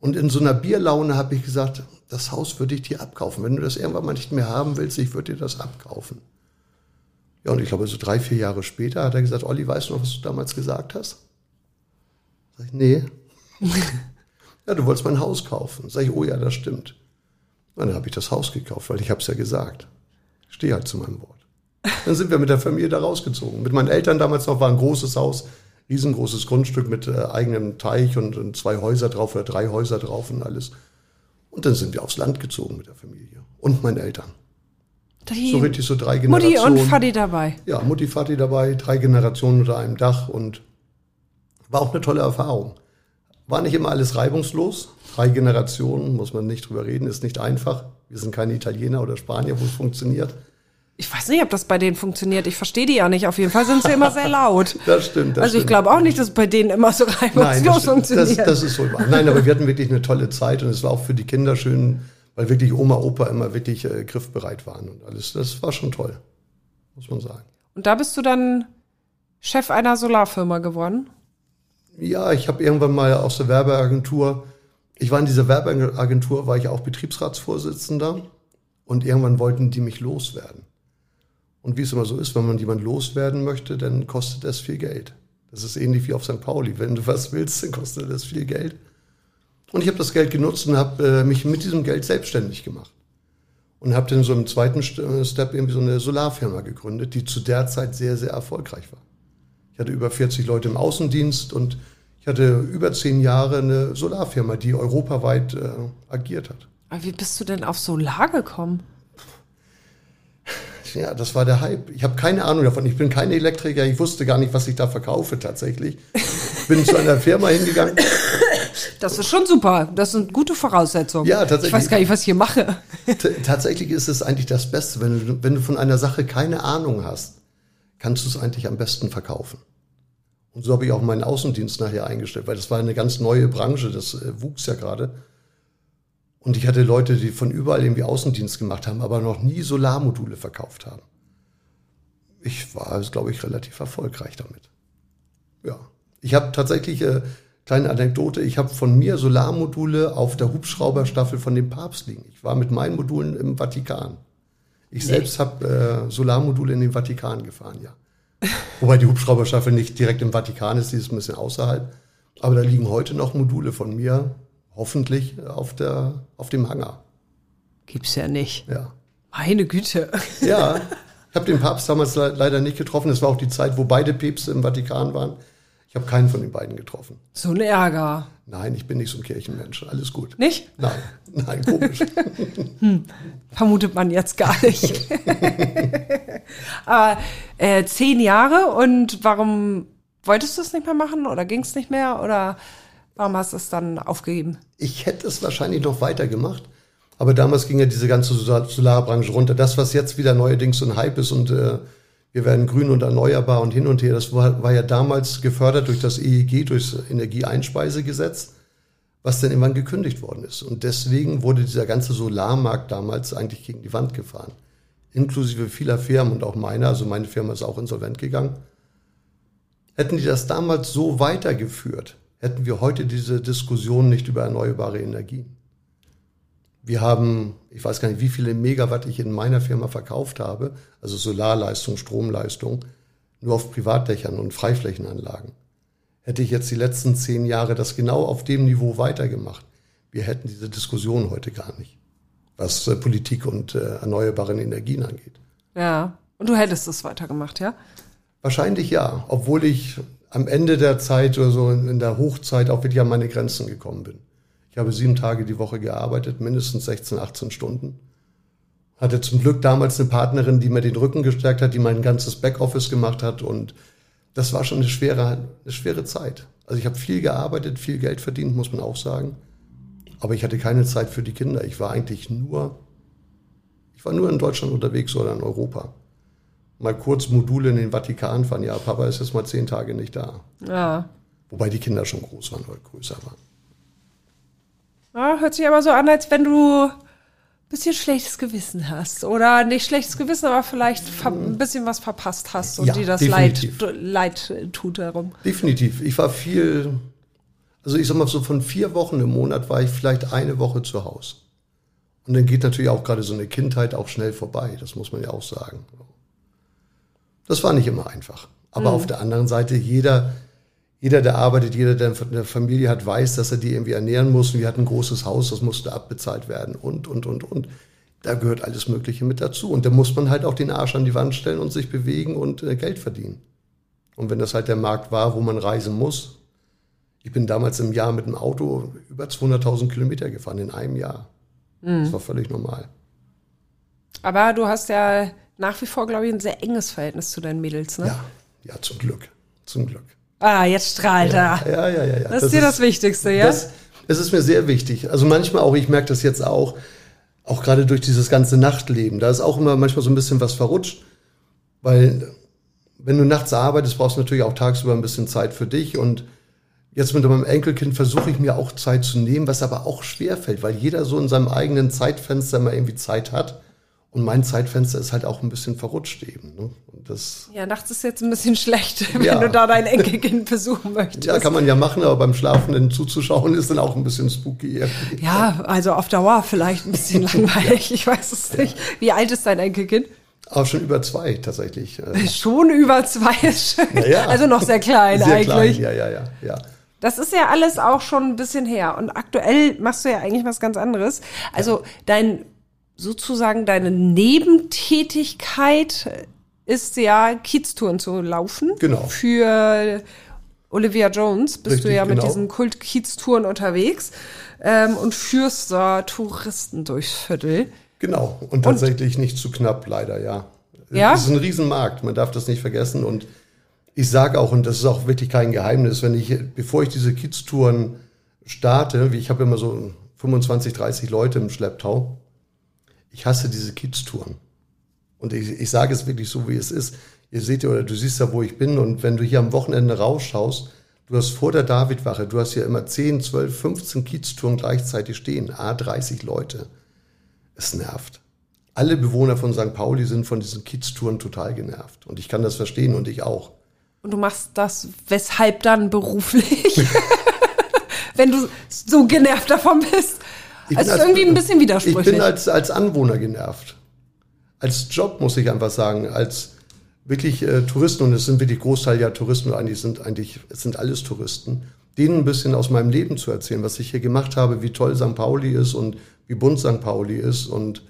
Und in so einer Bierlaune habe ich gesagt, das Haus würde ich dir abkaufen. Wenn du das irgendwann mal nicht mehr haben willst, ich würde dir das abkaufen. Ja, und ich glaube, so drei, vier Jahre später hat er gesagt, Olli, weißt du noch, was du damals gesagt hast? Sag ich, nee. ja, du wolltest mein Haus kaufen. Sag ich, oh ja, das stimmt. Und dann habe ich das Haus gekauft, weil ich habe es ja gesagt. Ich stehe halt zu meinem Wort. Dann sind wir mit der Familie da rausgezogen. Mit meinen Eltern damals noch war ein großes Haus, riesengroßes Grundstück mit äh, eigenem Teich und, und zwei Häuser drauf oder drei Häuser drauf und alles. Und dann sind wir aufs Land gezogen mit der Familie und meinen Eltern. Die So richtig so drei Mutti Generationen. und Fadi dabei. Ja, Mutti, Vati dabei, drei Generationen unter einem Dach und war auch eine tolle Erfahrung. War nicht immer alles reibungslos. Drei Generationen, muss man nicht drüber reden, ist nicht einfach. Wir sind keine Italiener oder Spanier, wo es funktioniert. Ich weiß nicht, ob das bei denen funktioniert. Ich verstehe die ja nicht. Auf jeden Fall sind sie immer sehr laut. Das stimmt. Das also ich glaube auch nicht, dass es bei denen immer so reibungslos stimmt. das, funktioniert. das ist wohl wahr. Nein, aber wir hatten wirklich eine tolle Zeit und es war auch für die Kinder schön, weil wirklich Oma, Opa immer wirklich äh, griffbereit waren und alles. Das war schon toll, muss man sagen. Und da bist du dann Chef einer Solarfirma geworden? Ja, ich habe irgendwann mal aus der Werbeagentur, ich war in dieser Werbeagentur, war ich auch Betriebsratsvorsitzender und irgendwann wollten die mich loswerden. Und wie es immer so ist, wenn man jemand loswerden möchte, dann kostet das viel Geld. Das ist ähnlich wie auf St. Pauli. Wenn du was willst, dann kostet das viel Geld. Und ich habe das Geld genutzt und habe äh, mich mit diesem Geld selbstständig gemacht. und habe dann so im zweiten äh, Step irgendwie so eine Solarfirma gegründet, die zu der Zeit sehr, sehr erfolgreich war. Ich hatte über 40 Leute im Außendienst und ich hatte über zehn Jahre eine Solarfirma, die europaweit äh, agiert hat. Aber wie bist du denn auf Solar gekommen? Ja, das war der Hype. Ich habe keine Ahnung davon. Ich bin kein Elektriker. Ich wusste gar nicht, was ich da verkaufe tatsächlich. Bin zu einer Firma hingegangen. Das ist schon super. Das sind gute Voraussetzungen. Ja, tatsächlich. Ich weiß gar nicht, was ich hier mache. Tatsächlich ist es eigentlich das Beste. Wenn du, wenn du von einer Sache keine Ahnung hast, kannst du es eigentlich am besten verkaufen. Und so habe ich auch meinen Außendienst nachher eingestellt, weil das war eine ganz neue Branche. Das äh, wuchs ja gerade. Und ich hatte Leute, die von überall irgendwie Außendienst gemacht haben, aber noch nie Solarmodule verkauft haben. Ich war, glaube ich, relativ erfolgreich damit. Ja. Ich habe tatsächlich, äh, kleine Anekdote, ich habe von mir Solarmodule auf der Hubschrauberstaffel von dem Papst liegen. Ich war mit meinen Modulen im Vatikan. Ich nee. selbst habe äh, Solarmodule in den Vatikan gefahren, ja. Wobei die Hubschrauberstaffel nicht direkt im Vatikan ist, die ist ein bisschen außerhalb. Aber da liegen heute noch Module von mir hoffentlich auf, der, auf dem Hangar. Gibt's ja nicht. Ja. Meine Güte. Ja, ich habe den Papst damals leider nicht getroffen. Es war auch die Zeit, wo beide Päpste im Vatikan waren. Ich habe keinen von den beiden getroffen. So ein Ärger. Nein, ich bin nicht so ein Kirchenmensch. Alles gut. Nicht? Nein, nein, komisch. hm, vermutet man jetzt gar nicht. Aber äh, zehn Jahre und warum wolltest du es nicht mehr machen oder ging es nicht mehr oder Warum hast du es dann aufgegeben? Ich hätte es wahrscheinlich noch weiter gemacht. Aber damals ging ja diese ganze Solarbranche runter. Das, was jetzt wieder neuerdings so ein Hype ist und äh, wir werden grün und erneuerbar und hin und her, das war, war ja damals gefördert durch das EEG, durch das Energieeinspeisegesetz, was dann irgendwann gekündigt worden ist. Und deswegen wurde dieser ganze Solarmarkt damals eigentlich gegen die Wand gefahren. Inklusive vieler Firmen und auch meiner, also meine Firma ist auch insolvent gegangen. Hätten die das damals so weitergeführt, hätten wir heute diese Diskussion nicht über erneuerbare Energien. Wir haben, ich weiß gar nicht, wie viele Megawatt ich in meiner Firma verkauft habe, also Solarleistung, Stromleistung, nur auf Privatdächern und Freiflächenanlagen. Hätte ich jetzt die letzten zehn Jahre das genau auf dem Niveau weitergemacht, wir hätten diese Diskussion heute gar nicht, was äh, Politik und äh, erneuerbaren Energien angeht. Ja, und du hättest es weitergemacht, ja? Wahrscheinlich ja, obwohl ich am Ende der Zeit oder so in der Hochzeit auch wirklich an meine Grenzen gekommen bin. Ich habe sieben Tage die Woche gearbeitet, mindestens 16, 18 Stunden. Hatte zum Glück damals eine Partnerin, die mir den Rücken gestärkt hat, die mein ganzes Backoffice gemacht hat und das war schon eine schwere, eine schwere Zeit. Also ich habe viel gearbeitet, viel Geld verdient, muss man auch sagen. Aber ich hatte keine Zeit für die Kinder. Ich war eigentlich nur, ich war nur in Deutschland unterwegs oder in Europa mal kurz Module in den Vatikan fahren. Ja, Papa ist jetzt mal zehn Tage nicht da. Ja. Wobei die Kinder schon groß waren oder größer waren. Ja, hört sich aber so an, als wenn du ein bisschen schlechtes Gewissen hast. Oder nicht schlechtes Gewissen, aber vielleicht ein bisschen was verpasst hast und ja, dir das Leid, Leid tut darum. Definitiv. Ich war viel, also ich sag mal so von vier Wochen im Monat war ich vielleicht eine Woche zu Hause. Und dann geht natürlich auch gerade so eine Kindheit auch schnell vorbei. Das muss man ja auch sagen. Das war nicht immer einfach. Aber mhm. auf der anderen Seite, jeder, jeder, der arbeitet, jeder, der eine Familie hat, weiß, dass er die irgendwie ernähren muss. Und wir hatten ein großes Haus, das musste abbezahlt werden und, und, und, und. Da gehört alles Mögliche mit dazu. Und da muss man halt auch den Arsch an die Wand stellen und sich bewegen und äh, Geld verdienen. Und wenn das halt der Markt war, wo man reisen muss, ich bin damals im Jahr mit dem Auto über 200.000 Kilometer gefahren in einem Jahr. Mhm. Das war völlig normal. Aber du hast ja nach wie vor, glaube ich, ein sehr enges Verhältnis zu deinen Mädels, ne? Ja, ja, zum Glück. Zum Glück. Ah, jetzt strahlt er. Ja, ja, ja, ja. Das, das ist dir das Wichtigste, ja? Das, es ist mir sehr wichtig. Also manchmal auch, ich merke das jetzt auch, auch gerade durch dieses ganze Nachtleben, da ist auch immer manchmal so ein bisschen was verrutscht, weil wenn du nachts arbeitest, brauchst du natürlich auch tagsüber ein bisschen Zeit für dich und jetzt mit meinem Enkelkind versuche ich mir auch Zeit zu nehmen, was aber auch schwer fällt, weil jeder so in seinem eigenen Zeitfenster mal irgendwie Zeit hat. Und mein Zeitfenster ist halt auch ein bisschen verrutscht eben. Ne? Das ja, nachts ist jetzt ein bisschen schlecht, wenn ja. du da dein Enkelkind besuchen möchtest. Ja, kann man ja machen, aber beim Schlafenden zuzuschauen ist dann auch ein bisschen spooky. Irgendwie. Ja, also auf Dauer vielleicht ein bisschen langweilig. ja. Ich weiß es nicht. Wie alt ist dein Enkelkind? Aber schon über zwei tatsächlich. Äh. Schon über zwei ist schön. Ja, Also noch sehr klein sehr eigentlich. Klein. Ja, ja, ja, ja. Das ist ja alles auch schon ein bisschen her. Und aktuell machst du ja eigentlich was ganz anderes. Also dein sozusagen deine Nebentätigkeit ist ja Kieztouren zu laufen. Genau. Für Olivia Jones bist Richtig, du ja mit genau. diesen Kult-Kieztouren unterwegs ähm, und führst da Touristen durchs Viertel. Genau. Und tatsächlich nicht zu knapp, leider, ja. Ja? Es ist ein Riesenmarkt, man darf das nicht vergessen. Und ich sage auch, und das ist auch wirklich kein Geheimnis, wenn ich, bevor ich diese Kids-Touren starte, wie ich habe immer so 25, 30 Leute im Schlepptau, ich hasse diese Kids-Touren. Und ich, ich sage es wirklich so, wie es ist. Ihr seht ja, oder du siehst ja, wo ich bin. Und wenn du hier am Wochenende rausschaust, du hast vor der Davidwache, du hast ja immer 10, 12, 15 Kiez-Touren gleichzeitig stehen. A, 30 Leute. Es nervt. Alle Bewohner von St. Pauli sind von diesen Kiez-Touren total genervt. Und ich kann das verstehen und ich auch. Und du machst das weshalb dann beruflich? Wenn du so genervt davon bist. Ich Also ist irgendwie ein bisschen Ich widersprüchlich. bin als, als Anwohner genervt. Als Job muss ich einfach sagen, als wirklich äh, Touristen, und es sind wirklich Großteil ja Touristen, und eigentlich sind eigentlich, es sind alles Touristen, denen ein bisschen aus meinem Leben zu erzählen, was ich hier gemacht habe, wie toll St. Pauli ist und wie bunt St. Pauli ist und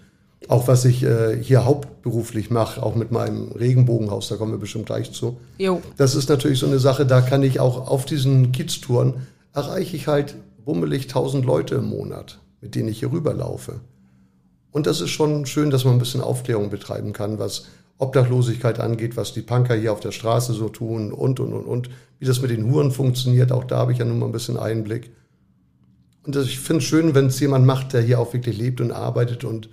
auch was ich äh, hier hauptberuflich mache, auch mit meinem Regenbogenhaus, da kommen wir bestimmt gleich zu. Jo. Das ist natürlich so eine Sache, da kann ich auch auf diesen Kiez-Touren erreiche ich halt bummelig 1000 Leute im Monat, mit denen ich hier rüberlaufe. Und das ist schon schön, dass man ein bisschen Aufklärung betreiben kann, was Obdachlosigkeit angeht, was die Punker hier auf der Straße so tun und, und, und, und. Wie das mit den Huren funktioniert, auch da habe ich ja nun mal ein bisschen Einblick. Und das, ich finde es schön, wenn es jemand macht, der hier auch wirklich lebt und arbeitet und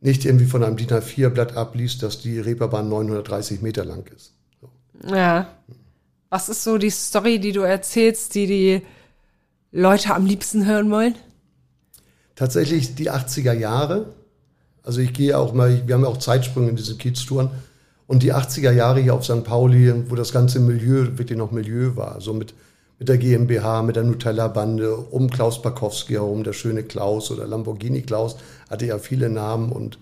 nicht irgendwie von einem DIN A4-Blatt abliest, dass die Reeperbahn 930 Meter lang ist. So. Ja. Was ist so die Story, die du erzählst, die die Leute am liebsten hören wollen? Tatsächlich die 80er Jahre. Also ich gehe auch mal, wir haben ja auch Zeitsprünge in diesen Kieztouren. Und die 80er Jahre hier auf St. Pauli, wo das ganze Milieu wirklich noch Milieu war. So mit, mit der GmbH, mit der Nutella-Bande, um Klaus Bakowski herum, der schöne Klaus oder Lamborghini Klaus, hatte ja viele Namen. Und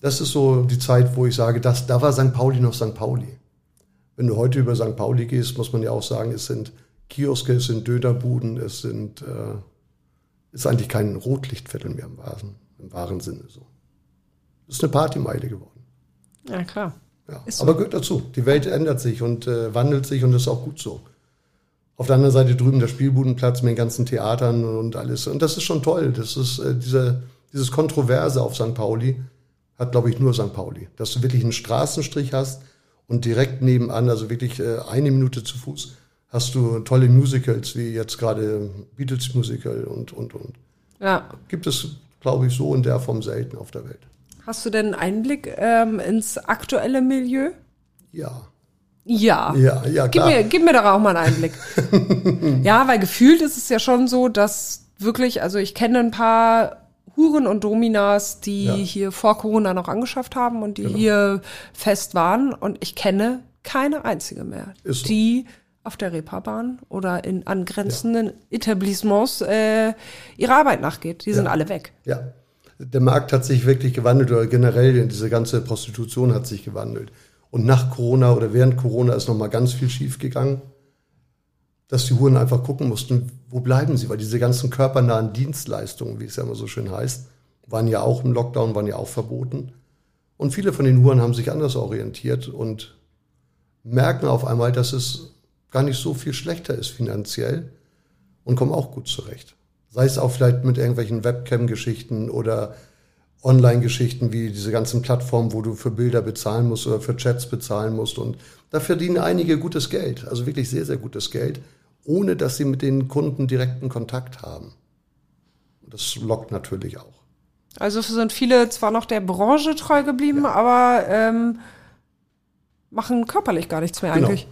das ist so die Zeit, wo ich sage, das, da war St. Pauli noch St. Pauli. Wenn du heute über St. Pauli gehst, muss man ja auch sagen, es sind Kioske, es sind Dönerbuden, es sind, äh, ist eigentlich kein Rotlichtviertel mehr im wahren, im wahren Sinne so. Ist eine Partymeile geworden. Ja, klar. Ja. So. Aber gehört dazu. Die Welt ändert sich und äh, wandelt sich und das ist auch gut so. Auf der anderen Seite drüben der Spielbudenplatz mit den ganzen Theatern und alles. Und das ist schon toll. Das ist äh, diese, dieses Kontroverse auf St. Pauli hat, glaube ich, nur St. Pauli. Dass du wirklich einen Straßenstrich hast und direkt nebenan, also wirklich äh, eine Minute zu Fuß, hast du tolle Musicals, wie jetzt gerade Beatles Musical und, und, und. Ja. Gibt es, glaube ich, so in der Form selten auf der Welt. Hast du denn einen Einblick ähm, ins aktuelle Milieu? Ja. Ja. Ja, ja, Gib klar. mir, gib mir da auch mal einen Einblick. ja, weil gefühlt ist es ja schon so, dass wirklich, also ich kenne ein paar Huren und Dominas, die Ja. hier vor Corona noch angeschafft haben und die Genau. hier fest waren und ich kenne keine einzige mehr, so. die auf der Reeperbahn oder in angrenzenden Etablissements äh, ihrer Arbeit nachgeht. Die sind Ja. alle weg. Ja, der Markt hat sich wirklich gewandelt oder generell diese ganze Prostitution hat sich gewandelt. Und nach Corona oder während Corona ist noch mal ganz viel schief gegangen, dass die Huren einfach gucken mussten, wo bleiben sie, weil diese ganzen körpernahen Dienstleistungen, wie es ja immer so schön heißt, waren ja auch im Lockdown, waren ja auch verboten. Und viele von den Huren haben sich anders orientiert und merken auf einmal, dass es gar nicht so viel schlechter ist finanziell und kommen auch gut zurecht. Sei es auch vielleicht mit irgendwelchen Webcam-Geschichten oder Online-Geschichten wie diese ganzen Plattformen, wo du für Bilder bezahlen musst oder für Chats bezahlen musst. Und da verdienen einige gutes Geld, also wirklich sehr, sehr gutes Geld, ohne dass sie mit den Kunden direkten Kontakt haben. Und das lockt natürlich auch. Also sind viele zwar noch der Branche treu geblieben, aber ähm, machen körperlich gar nichts mehr Genau. eigentlich.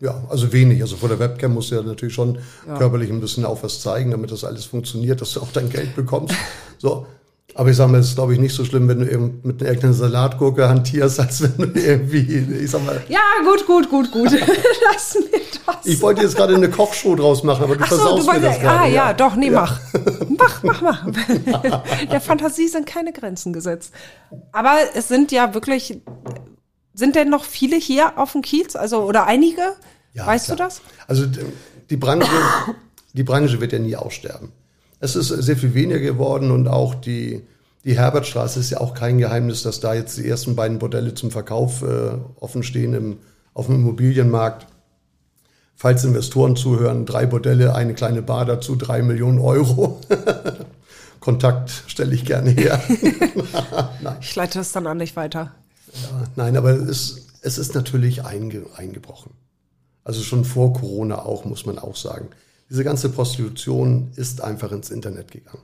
Ja, also wenig. Also vor der Webcam musst du ja natürlich schon körperlich ein bisschen auch was zeigen, damit das alles funktioniert, dass du auch dein Geld bekommst. So. Aber ich sag mal, es ist, glaube ich, nicht so schlimm, wenn du eben mit einer irgendeiner Salatgurke hantierst, als wenn du irgendwie, ich sag mal, Ja, gut, gut, gut, gut. Lass mir das. ich wollte jetzt gerade eine Kochshow draus machen, aber du Ach so, versaust du mir wolltest, das gerade. ah ja, doch, nee, mach. Mach, mach, mach. Der Fantasie sind keine Grenzen gesetzt. Aber es sind ja wirklich, sind denn noch viele hier auf dem Kiez? Also, oder einige? Ja, weißt klar. du das? Also die Branche, die Branche wird ja nie aussterben. Es ist sehr viel weniger geworden und auch die, Die Herbertstraße ist ja auch kein Geheimnis, dass da jetzt die ersten beiden Bordelle zum Verkauf äh, offen stehen im, auf dem Immobilienmarkt. Falls Investoren zuhören, drei Bordelle, eine kleine Bar dazu, drei Millionen Euro. Kontakt stelle ich gerne her. ich leite das dann auch nicht weiter. Ja, nein, aber es, es ist natürlich einge, eingebrochen. Also schon vor Corona auch, muss man auch sagen. Diese ganze Prostitution ist einfach ins Internet gegangen.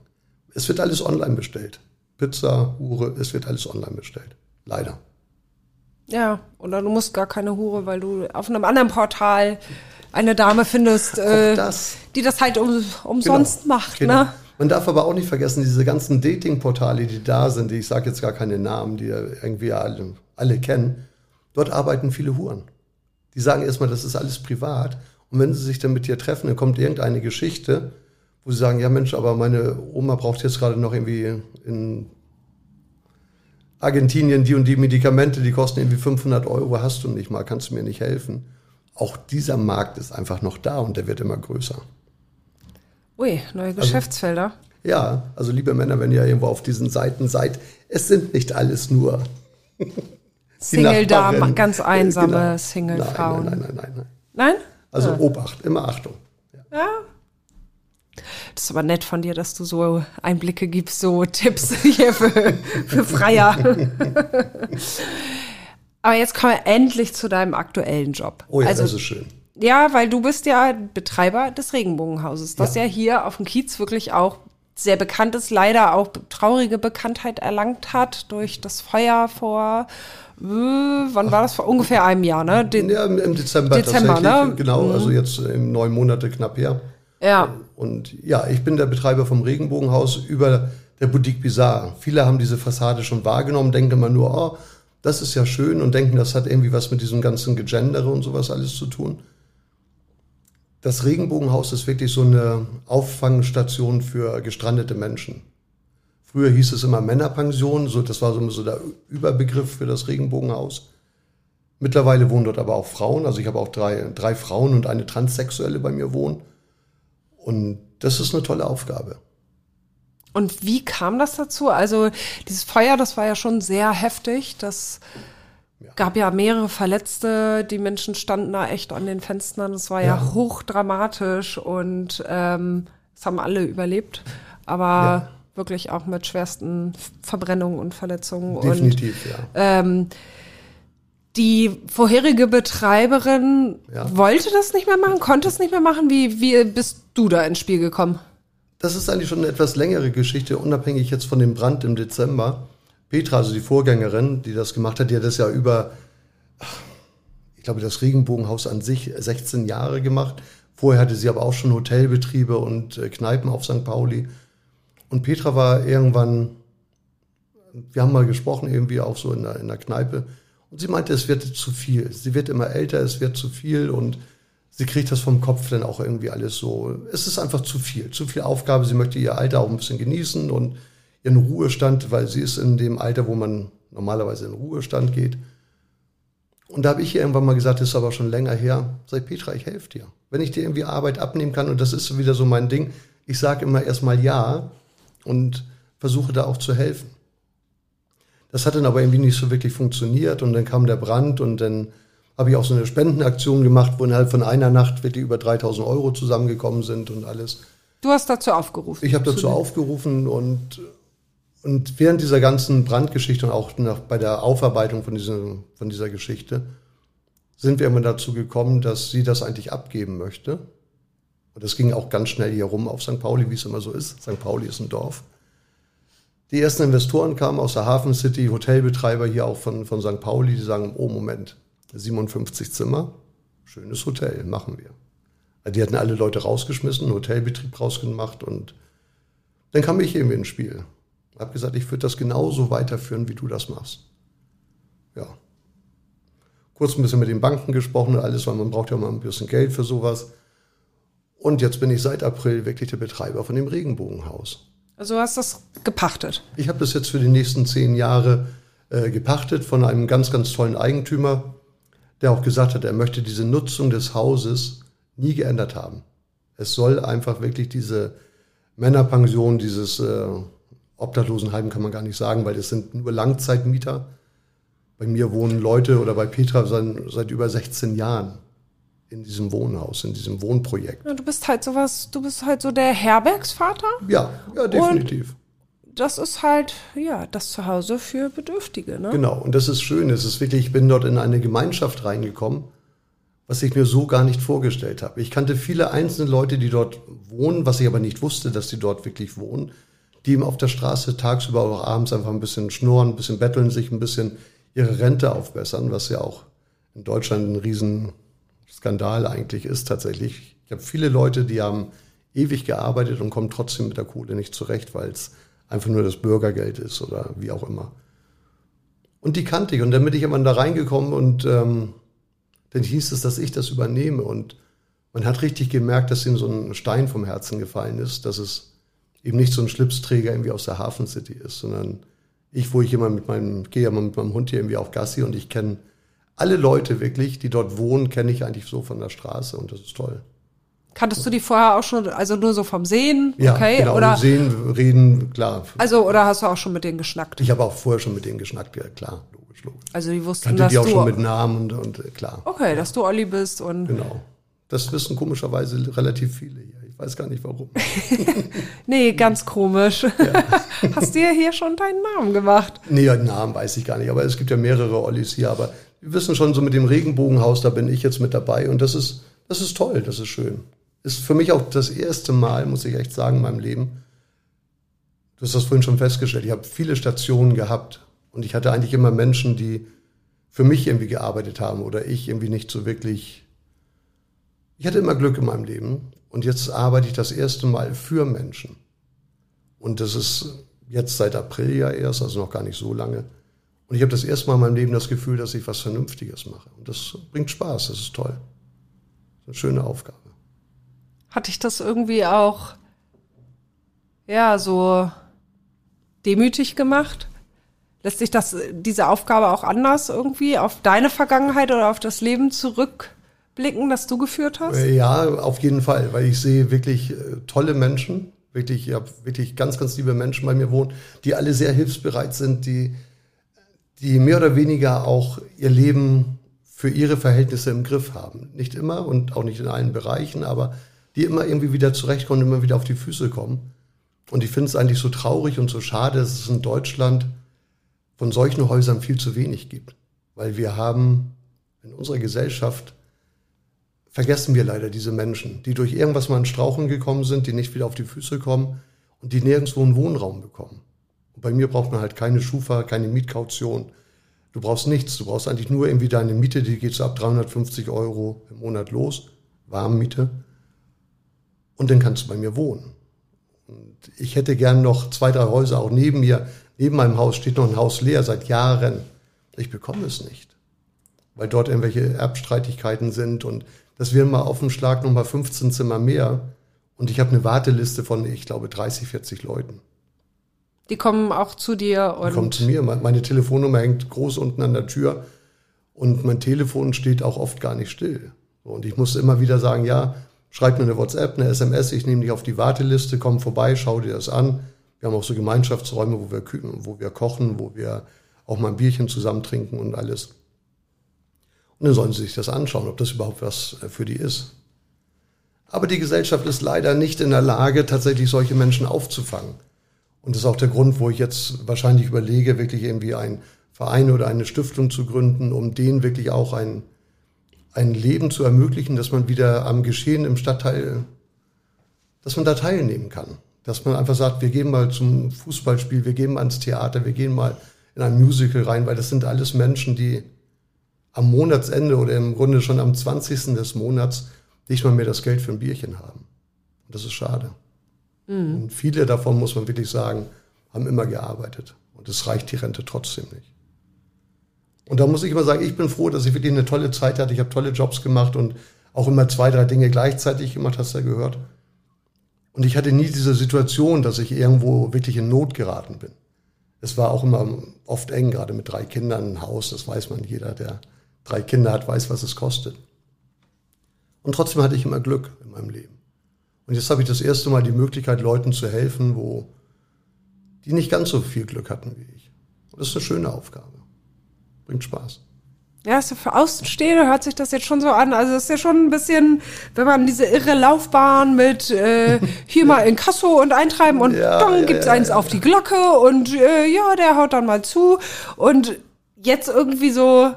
Es wird alles online bestellt. Pizza, Hure, es wird alles online bestellt. Leider. Ja, oder du musst gar keine Hure, weil du auf einem anderen Portal eine Dame findest, äh, das. die das halt um, umsonst genau. macht. Genau. Ne? Man darf aber auch nicht vergessen, diese ganzen Dating-Portale, die da sind, die ich sage jetzt gar keine Namen, die irgendwie alle, alle kennen, dort arbeiten viele Huren. Die sagen erstmal, das ist alles privat. Und wenn sie sich dann mit dir treffen, dann kommt irgendeine Geschichte, wo sie sagen, ja Mensch, aber meine Oma braucht jetzt gerade noch irgendwie in Argentinien die und die Medikamente, die kosten irgendwie 500 Euro, hast du nicht mal, kannst du mir nicht helfen. Auch dieser Markt ist einfach noch da und der wird immer größer. Ui, neue also, Geschäftsfelder. Also, ja, also liebe Männer, wenn ihr irgendwo auf diesen Seiten seid, es sind nicht alles nur Single-Damen, ganz einsame genau. Single-Frauen. Nein, nein, nein, nein, nein. Nein? Also ja. Obacht, immer Achtung. Ja. ja. Das ist aber nett von dir, dass du so Einblicke gibst, so Tipps hier für, für Freier. aber jetzt kommen wir endlich zu deinem aktuellen Job. Oh ja, also, das ist schön. Ja, weil du bist ja Betreiber des Regenbogenhauses, das ja, ja hier auf dem Kiez wirklich auch sehr bekannt ist, leider auch traurige Bekanntheit erlangt hat durch das Feuer vor, äh, wann war das? Vor ungefähr einem Jahr, ne? De ja, im Dezember, Dezember ne? Genau, mhm. also jetzt im neun Monate knapp her. Ja. Und ja, ich bin der Betreiber vom Regenbogenhaus über der Boutique Bizarre. Viele haben diese Fassade schon wahrgenommen, denken immer nur, oh, das ist ja schön und denken, das hat irgendwie was mit diesem ganzen Gegendere und sowas alles zu tun das Regenbogenhaus ist wirklich so eine Auffangstation für gestrandete Menschen. Früher hieß es immer Männerpension, so, das war so, der Überbegriff für das Regenbogenhaus. Mittlerweile wohnen dort aber auch Frauen, also ich habe auch drei, drei Frauen und eine Transsexuelle bei mir wohnen. Und das ist eine tolle Aufgabe. Und wie kam das dazu? Also dieses Feuer, das war ja schon sehr heftig. Das ja. gab ja mehrere Verletzte, die Menschen standen da echt an den Fenstern. Das war ja, ja hochdramatisch und ähm, das haben alle überlebt. Aber ja. wirklich auch mit schwersten Verbrennungen und Verletzungen. Definitiv, und, ja. Ähm, die vorherige Betreiberin ja. wollte das nicht mehr machen, konnte es nicht mehr machen. Wie, wie bist du da ins Spiel gekommen? Das ist eigentlich schon eine etwas längere Geschichte, unabhängig jetzt von dem Brand im Dezember. Petra, also die Vorgängerin, die das gemacht hat, die hat das ja über, ich glaube, das Regenbogenhaus an sich 16 Jahre gemacht. Vorher hatte sie aber auch schon Hotelbetriebe und äh, Kneipen auf St. Pauli. Und Petra war irgendwann, wir haben mal gesprochen, irgendwie auch so in der, in der Kneipe. Und sie meinte, es wird zu viel. Sie wird immer älter, es wird zu viel und sie kriegt das vom Kopf dann auch irgendwie alles so. Es ist einfach zu viel, zu viel Aufgabe. Sie möchte ihr Alter auch ein bisschen genießen und ihren Ruhestand, weil sie ist in dem Alter, wo man normalerweise in Ruhestand geht. Und da habe ich ihr irgendwann mal gesagt, das ist aber schon länger her, sag Petra, ich helfe dir. Wenn ich dir irgendwie Arbeit abnehmen kann, und das ist wieder so mein Ding, ich sage immer erstmal ja und versuche da auch zu helfen. Das hat dann aber irgendwie nicht so wirklich funktioniert und dann kam der Brand und dann habe ich auch so eine Spendenaktion gemacht, wo innerhalb von einer Nacht wirklich über 3000 Euro zusammengekommen sind und alles. Du hast dazu aufgerufen. Ich habe dazu aufgerufen und und während dieser ganzen Brandgeschichte und auch nach, bei der Aufarbeitung von, diesem, von dieser Geschichte sind wir immer dazu gekommen, dass sie das eigentlich abgeben möchte. Und das ging auch ganz schnell hier rum auf St. Pauli, wie es immer so ist. St. Pauli ist ein Dorf. Die ersten Investoren kamen aus der Hafen City, Hotelbetreiber hier auch von, von St. Pauli, die sagen, oh Moment, 57 Zimmer, schönes Hotel, machen wir. Also die hatten alle Leute rausgeschmissen, Hotelbetrieb rausgemacht und dann kam ich eben ins Spiel. Habe gesagt, ich würde das genauso weiterführen, wie du das machst. Ja. Kurz ein bisschen mit den Banken gesprochen und alles, weil man braucht ja mal ein bisschen Geld für sowas. Und jetzt bin ich seit April wirklich der Betreiber von dem Regenbogenhaus. Also du hast das gepachtet? Ich habe das jetzt für die nächsten zehn Jahre äh, gepachtet von einem ganz, ganz tollen Eigentümer, der auch gesagt hat, er möchte diese Nutzung des Hauses nie geändert haben. Es soll einfach wirklich diese Männerpension, dieses äh, Obdachlosenheim kann man gar nicht sagen, weil das sind nur Langzeitmieter. Bei mir wohnen Leute oder bei Petra seit, seit über 16 Jahren in diesem Wohnhaus, in diesem Wohnprojekt. Ja, du bist halt sowas, du bist halt so der Herbergsvater. Ja, ja, definitiv. Und das ist halt, ja, das Zuhause für Bedürftige, ne? Genau, und das ist schön. Es ist wirklich, ich bin dort in eine Gemeinschaft reingekommen, was ich mir so gar nicht vorgestellt habe. Ich kannte viele einzelne Leute, die dort wohnen, was ich aber nicht wusste, dass sie dort wirklich wohnen, die eben auf der Straße tagsüber oder abends einfach ein bisschen schnurren, ein bisschen betteln, sich ein bisschen ihre Rente aufbessern, was ja auch in Deutschland ein Riesenskandal eigentlich ist tatsächlich. Ich habe viele Leute, die haben ewig gearbeitet und kommen trotzdem mit der Kohle nicht zurecht, weil es einfach nur das Bürgergeld ist oder wie auch immer. Und die kannte ich. Und dann bin ich immer da reingekommen und ähm, dann hieß es, dass ich das übernehme. Und man hat richtig gemerkt, dass ihm so ein Stein vom Herzen gefallen ist, dass es eben nicht so ein Schlipsträger irgendwie aus der Hafen City ist, sondern ich, wo ich immer mit meinem, gehe ja mal mit meinem Hund hier irgendwie auf Gassi und ich kenne alle Leute wirklich, die dort wohnen, kenne ich eigentlich so von der Straße und das ist toll. Kanntest du die vorher auch schon, also nur so vom Sehen? Ja, okay? genau. Oder, Sehen, reden, klar. also, oder hast du auch schon mit denen geschnackt? Ich habe auch vorher schon mit denen geschnackt, ja, klar, logisch, logisch. Also die wussten, Kannte dass die auch du, schon mit Namen und, und äh, klar. okay, dass du Olli bist und, Genau. Das wissen komischerweise relativ viele hier. Ich weiß gar nicht warum. nee, ganz komisch. hast dir hier schon deinen Namen gemacht? Nee, den Namen weiß ich gar nicht, aber es gibt ja mehrere Ollis hier, aber wir wissen schon, so mit dem Regenbogenhaus, da bin ich jetzt mit dabei und das ist, das ist toll, das ist schön. Ist für mich auch das erste Mal, muss ich echt sagen, in meinem Leben. Du hast das vorhin schon festgestellt. Ich habe viele Stationen gehabt und ich hatte eigentlich immer Menschen, die für mich irgendwie gearbeitet haben oder ich irgendwie nicht so wirklich. Ich hatte immer Glück in meinem Leben und jetzt arbeite ich das erste Mal für Menschen. Und das ist jetzt seit April ja erst, also noch gar nicht so lange. Und ich habe das erste Mal in meinem Leben das Gefühl, dass ich was Vernünftiges mache. Und das bringt Spaß, das ist toll. Das ist eine schöne Aufgabe. Hat dich das irgendwie auch, ja, so demütig gemacht? Lässt sich das, diese Aufgabe auch anders irgendwie auf deine Vergangenheit oder auf das Leben zurückblicken, das du geführt hast? Äh, Ja, auf jeden Fall, weil ich sehe wirklich äh, tolle Menschen, wirklich, ich habe wirklich ganz, ganz liebe Menschen bei mir wohnen, die alle sehr hilfsbereit sind, die, die mehr oder weniger auch ihr Leben für ihre Verhältnisse im Griff haben. Nicht immer und auch nicht in allen Bereichen, aber die immer irgendwie wieder zurechtkommen, immer wieder auf die Füße kommen. Und ich finde es eigentlich so traurig und so schade, dass es in Deutschland von solchen Häusern viel zu wenig gibt. Weil wir haben in unserer Gesellschaft vergessen wir leider diese Menschen, die durch irgendwas mal in Strauchen gekommen sind, die nicht wieder auf die Füße kommen und die nirgendwo einen Wohnraum bekommen. Und bei mir braucht man halt keine Schufa, keine Mietkaution. Du brauchst nichts. Du brauchst eigentlich nur irgendwie deine Miete, die geht so ab 350 Euro im Monat los, Warmmiete. Und dann kannst du bei mir wohnen. Und ich hätte gern noch zwei, drei Häuser auch neben mir. Neben meinem Haus steht noch ein Haus leer seit Jahren. Ich bekomme es nicht. Weil dort irgendwelche Erbstreitigkeiten sind und das wären mal auf dem Schlag nochmal 15 Zimmer mehr. Und ich habe eine Warteliste von, ich glaube, 30, 40 Leuten. Die kommen auch zu dir Die kommen und zu mir. Meine Telefonnummer hängt groß unten an der Tür. Und mein Telefon steht auch oft gar nicht still. Und ich muss immer wieder sagen, ja, schreib mir eine WhatsApp, eine SMS, ich nehme dich auf die Warteliste, komm vorbei, schau dir das an. Wir haben auch so Gemeinschaftsräume, wo wir, wo wir kochen, wo wir auch mal ein Bierchen zusammen trinken und alles. Und dann sollen sie sich das anschauen, ob das überhaupt was äh, für die ist. Aber die Gesellschaft ist leider nicht in der Lage, tatsächlich solche Menschen aufzufangen. Und das ist auch der Grund, wo ich jetzt wahrscheinlich überlege, wirklich irgendwie einen Verein oder eine Stiftung zu gründen, um denen wirklich auch ein, ein Leben zu ermöglichen, dass man wieder am Geschehen im Stadtteil, dass man da teilnehmen kann. Dass man einfach sagt, wir gehen mal zum Fußballspiel, wir gehen mal ins Theater, wir gehen mal in ein Musical rein, weil das sind alles Menschen, die am Monatsende oder im Grunde schon am 20. des Monats nicht mal mehr das Geld für ein Bierchen haben. Und das ist schade. Und viele davon, muss man wirklich sagen, haben immer gearbeitet. Und es reicht die Rente trotzdem nicht. Und da muss ich immer sagen, ich bin froh, dass ich wirklich eine tolle Zeit hatte. Ich habe tolle Jobs gemacht und auch immer zwei, drei Dinge gleichzeitig gemacht, hast du ja gehört. Und ich hatte nie diese Situation, dass ich irgendwo wirklich in Not geraten bin. Es war auch immer oft eng, gerade mit drei Kindern, ein Haus, das weiß man, jeder, der drei Kinder hat, weiß, was es kostet. Und trotzdem hatte ich immer Glück in meinem Leben. Und jetzt habe ich das erste Mal die Möglichkeit, Leuten zu helfen, wo die nicht ganz so viel Glück hatten wie ich. Und das ist eine schöne Aufgabe. Bringt Spaß. Ja, ja für Außenstehende hört sich das jetzt schon so an. Also es ist ja schon ein bisschen, wenn man diese irre Laufbahn mit äh, hier mal in Kasso und eintreiben und Ja, dann ja, gibt's ja, eins auf die Glocke und äh, ja, der haut dann mal zu. Und jetzt irgendwie so,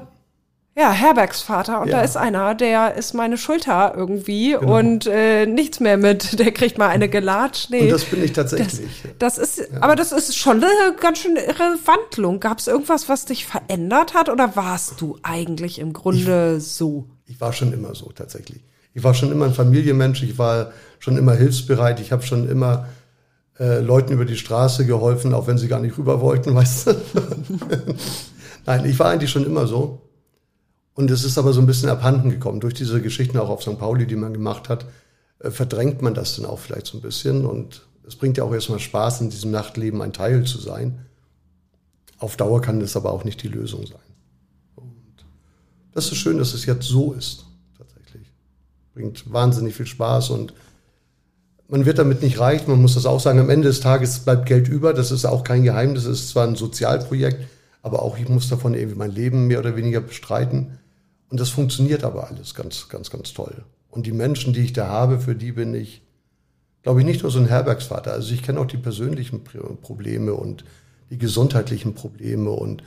ja, Herbergsvater und Ja. da ist einer, der ist meine Schulter irgendwie Genau. und äh, nichts mehr mit, der kriegt mal eine gelatscht. Nee. Und das bin ich tatsächlich. Das ist, aber das ist schon eine ganz schön irre Wandlung. Gab es irgendwas, was dich verändert hat oder warst du eigentlich im Grunde so? Ich war schon immer so tatsächlich. Ich war schon immer ein Familienmensch, ich war schon immer hilfsbereit, ich habe schon immer äh, Leuten über die Straße geholfen, auch wenn sie gar nicht rüber wollten, weißt du. Nein, ich war eigentlich schon immer so. Und es ist aber so ein bisschen abhanden gekommen. Durch diese Geschichten auch auf St. Pauli, die man gemacht hat, äh, verdrängt man das dann auch vielleicht so ein bisschen. Und es bringt ja auch erstmal Spaß, in diesem Nachtleben ein Teil zu sein. Auf Dauer kann das aber auch nicht die Lösung sein. Das ist schön, dass es jetzt so ist, tatsächlich. Bringt wahnsinnig viel Spaß und man wird damit nicht reich. Man muss das auch sagen, am Ende des Tages bleibt Geld über. Das ist auch kein Geheimnis. Es ist zwar ein Sozialprojekt, aber auch ich muss davon irgendwie mein Leben mehr oder weniger bestreiten. Und das funktioniert aber alles ganz, ganz, ganz toll. Und die Menschen, die ich da habe, für die bin ich, glaube ich, nicht nur so ein Herbergsvater. Also ich kenne auch die persönlichen Pro- Probleme und die gesundheitlichen Probleme und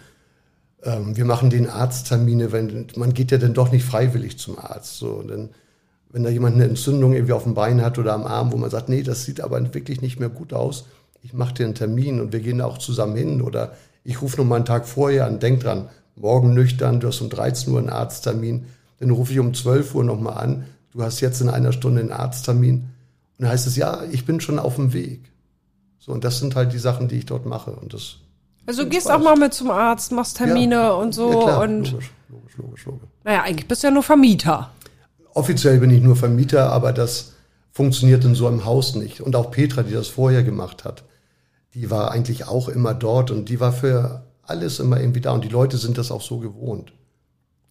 ähm, wir machen den Arzttermine, wenn man geht ja dann doch nicht freiwillig zum Arzt. So, und dann, wenn da jemand eine Entzündung irgendwie auf dem Bein hat oder am Arm, wo man sagt, nee, das sieht aber wirklich nicht mehr gut aus, ich mache dir einen Termin und wir gehen da auch zusammen hin oder ich rufe noch mal einen Tag vorher an, denk dran, morgen nüchtern, du hast um 13 Uhr einen Arzttermin, dann rufe ich um 12 Uhr noch mal an, du hast jetzt in einer Stunde einen Arzttermin und dann heißt es, ja, ich bin schon auf dem Weg. So, und das sind halt die Sachen, die ich dort mache und das Also du gehst Spaß. auch mal mit zum Arzt, machst Termine Ja. und so Ja, klar, und logisch, logisch, logisch, logisch. naja, eigentlich bist du ja nur Vermieter. Offiziell bin ich nur Vermieter, aber das funktioniert in so einem Haus nicht. Und auch Petra, die das vorher gemacht hat, die war eigentlich auch immer dort und die war für alles immer irgendwie da. Und die Leute sind das auch so gewohnt.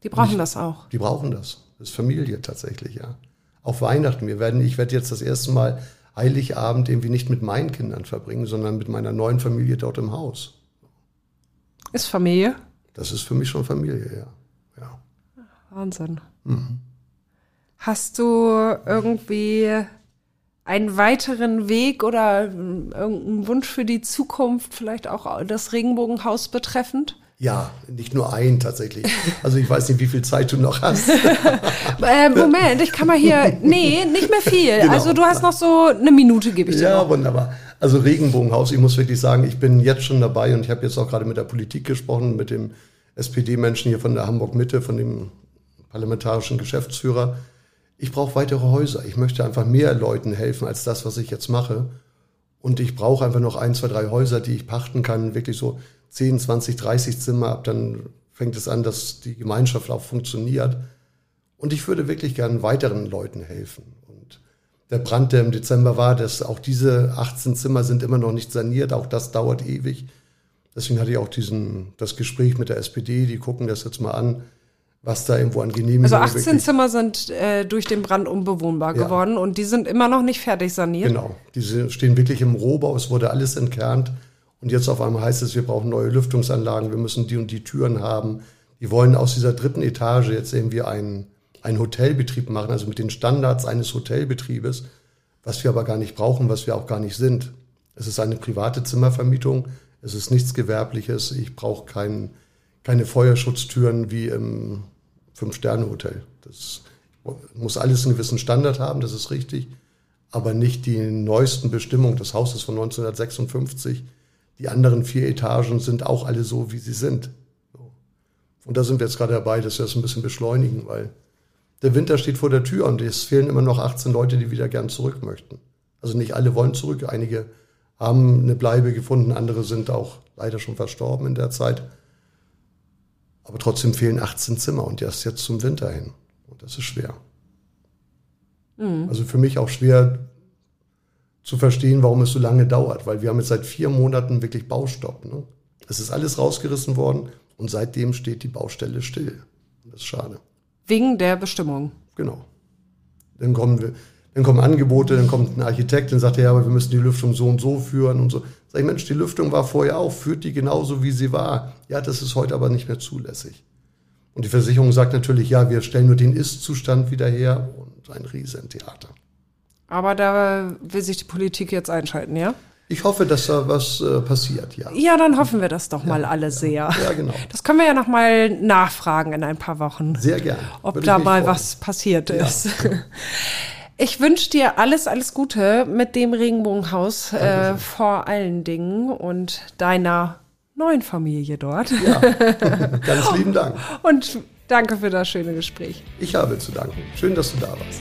Die brauchen das auch. Die brauchen das. Das ist Familie tatsächlich, ja. Auch Weihnachten. Wir werden, ich werde jetzt das erste Mal Heiligabend irgendwie nicht mit meinen Kindern verbringen, sondern mit meiner neuen Familie dort im Haus. Ist Familie. Das ist für mich schon Familie, ja. ja. Wahnsinn. Hast du irgendwie einen weiteren Weg oder ähm, irgendeinen Wunsch für die Zukunft, vielleicht auch das Regenbogenhaus betreffend? Ja, nicht nur ein tatsächlich. Also ich weiß nicht, wie viel Zeit du noch hast. Äh, Moment, ich kann mal hier. Nee, nicht mehr viel. Genau. Also du hast noch so eine Minute, gebe ich dir Ja, noch. wunderbar. Also Regenbogenhaus, ich muss wirklich sagen, ich bin jetzt schon dabei und ich habe jetzt auch gerade mit der Politik gesprochen, mit dem SPD-Menschen hier von der Hamburg Mitte, von dem parlamentarischen Geschäftsführer. Ich brauche weitere Häuser. Ich möchte einfach mehr Leuten helfen als das, was ich jetzt mache. Und ich brauche einfach noch ein, zwei, drei Häuser, die ich pachten kann, wirklich so 10, 20, 30 Zimmer ab. Dann fängt es an, dass die Gemeinschaft auch funktioniert. Und ich würde wirklich gern weiteren Leuten helfen. Und der Brand, der im Dezember war, dass auch diese 18 Zimmer sind immer noch nicht saniert. Auch das dauert ewig. Deswegen hatte ich auch diesen, das Gespräch mit der SPD. Die gucken das jetzt mal an, was da irgendwo an Genehmigungen Also 18 wirklich- Zimmer sind äh, durch den Brand unbewohnbar Ja. geworden und die sind immer noch nicht fertig saniert. Genau. Diese stehen wirklich im Rohbau. Es wurde alles entkernt. Und jetzt auf einmal heißt es, wir brauchen neue Lüftungsanlagen. Wir müssen die und die Türen haben. Die wollen aus dieser dritten Etage jetzt irgendwie einen, einen Hotelbetrieb machen, also mit den Standards eines Hotelbetriebes, was wir aber gar nicht brauchen, was wir auch gar nicht sind. Es ist eine private Zimmervermietung. Es ist nichts Gewerbliches. Ich brauche kein, keine Feuerschutztüren wie im Fünf-Sterne-Hotel. Das muss alles einen gewissen Standard haben, das ist richtig aber nicht die neuesten Bestimmungen. Das Haus ist von 1956. Die anderen vier Etagen sind auch alle so, wie sie sind. Und da sind wir jetzt gerade dabei, dass wir das ein bisschen beschleunigen, weil der Winter steht vor der Tür und es fehlen immer noch 18 Leute, die wieder gern zurück möchten. Also nicht alle wollen zurück. Einige haben eine Bleibe gefunden, andere sind auch leider schon verstorben in der Zeit. Aber trotzdem fehlen 18 Zimmer und das jetzt zum Winter hin. Und das ist schwer. Also für mich auch schwer zu verstehen, warum es so lange dauert, weil wir haben jetzt seit vier Monaten wirklich Baustopp. Ne? Es ist alles rausgerissen worden und seitdem steht die Baustelle still. Das ist schade. Wegen der Bestimmung. Genau. Dann kommen wir, Dann kommen Angebote, dann kommt ein Architekt und sagt, ja, aber wir müssen die Lüftung so und so führen und so. Sag ich, Mensch, die Lüftung war vorher auch, führt die genauso, wie sie war. Ja, das ist heute aber nicht mehr zulässig. Und die Versicherung sagt natürlich, ja, wir stellen nur den Ist-Zustand wieder her und ein Riesentheater. Aber da will sich die Politik jetzt einschalten, ja? Ich hoffe, dass da was äh, passiert, ja. Ja, dann hoffen wir das doch mal alle ja. sehr. Ja, genau. Das können wir ja noch mal nachfragen in ein paar Wochen. Sehr gerne. Ob da mal freuen. was passiert ist. Ja. Ich wünsche dir alles, alles Gute mit dem Regenbogenhaus äh, vor allen Dingen und deiner neuen Familie dort. Ja, ganz lieben Dank. Und danke für das schöne Gespräch. Ich habe zu danken. Schön, dass du da warst.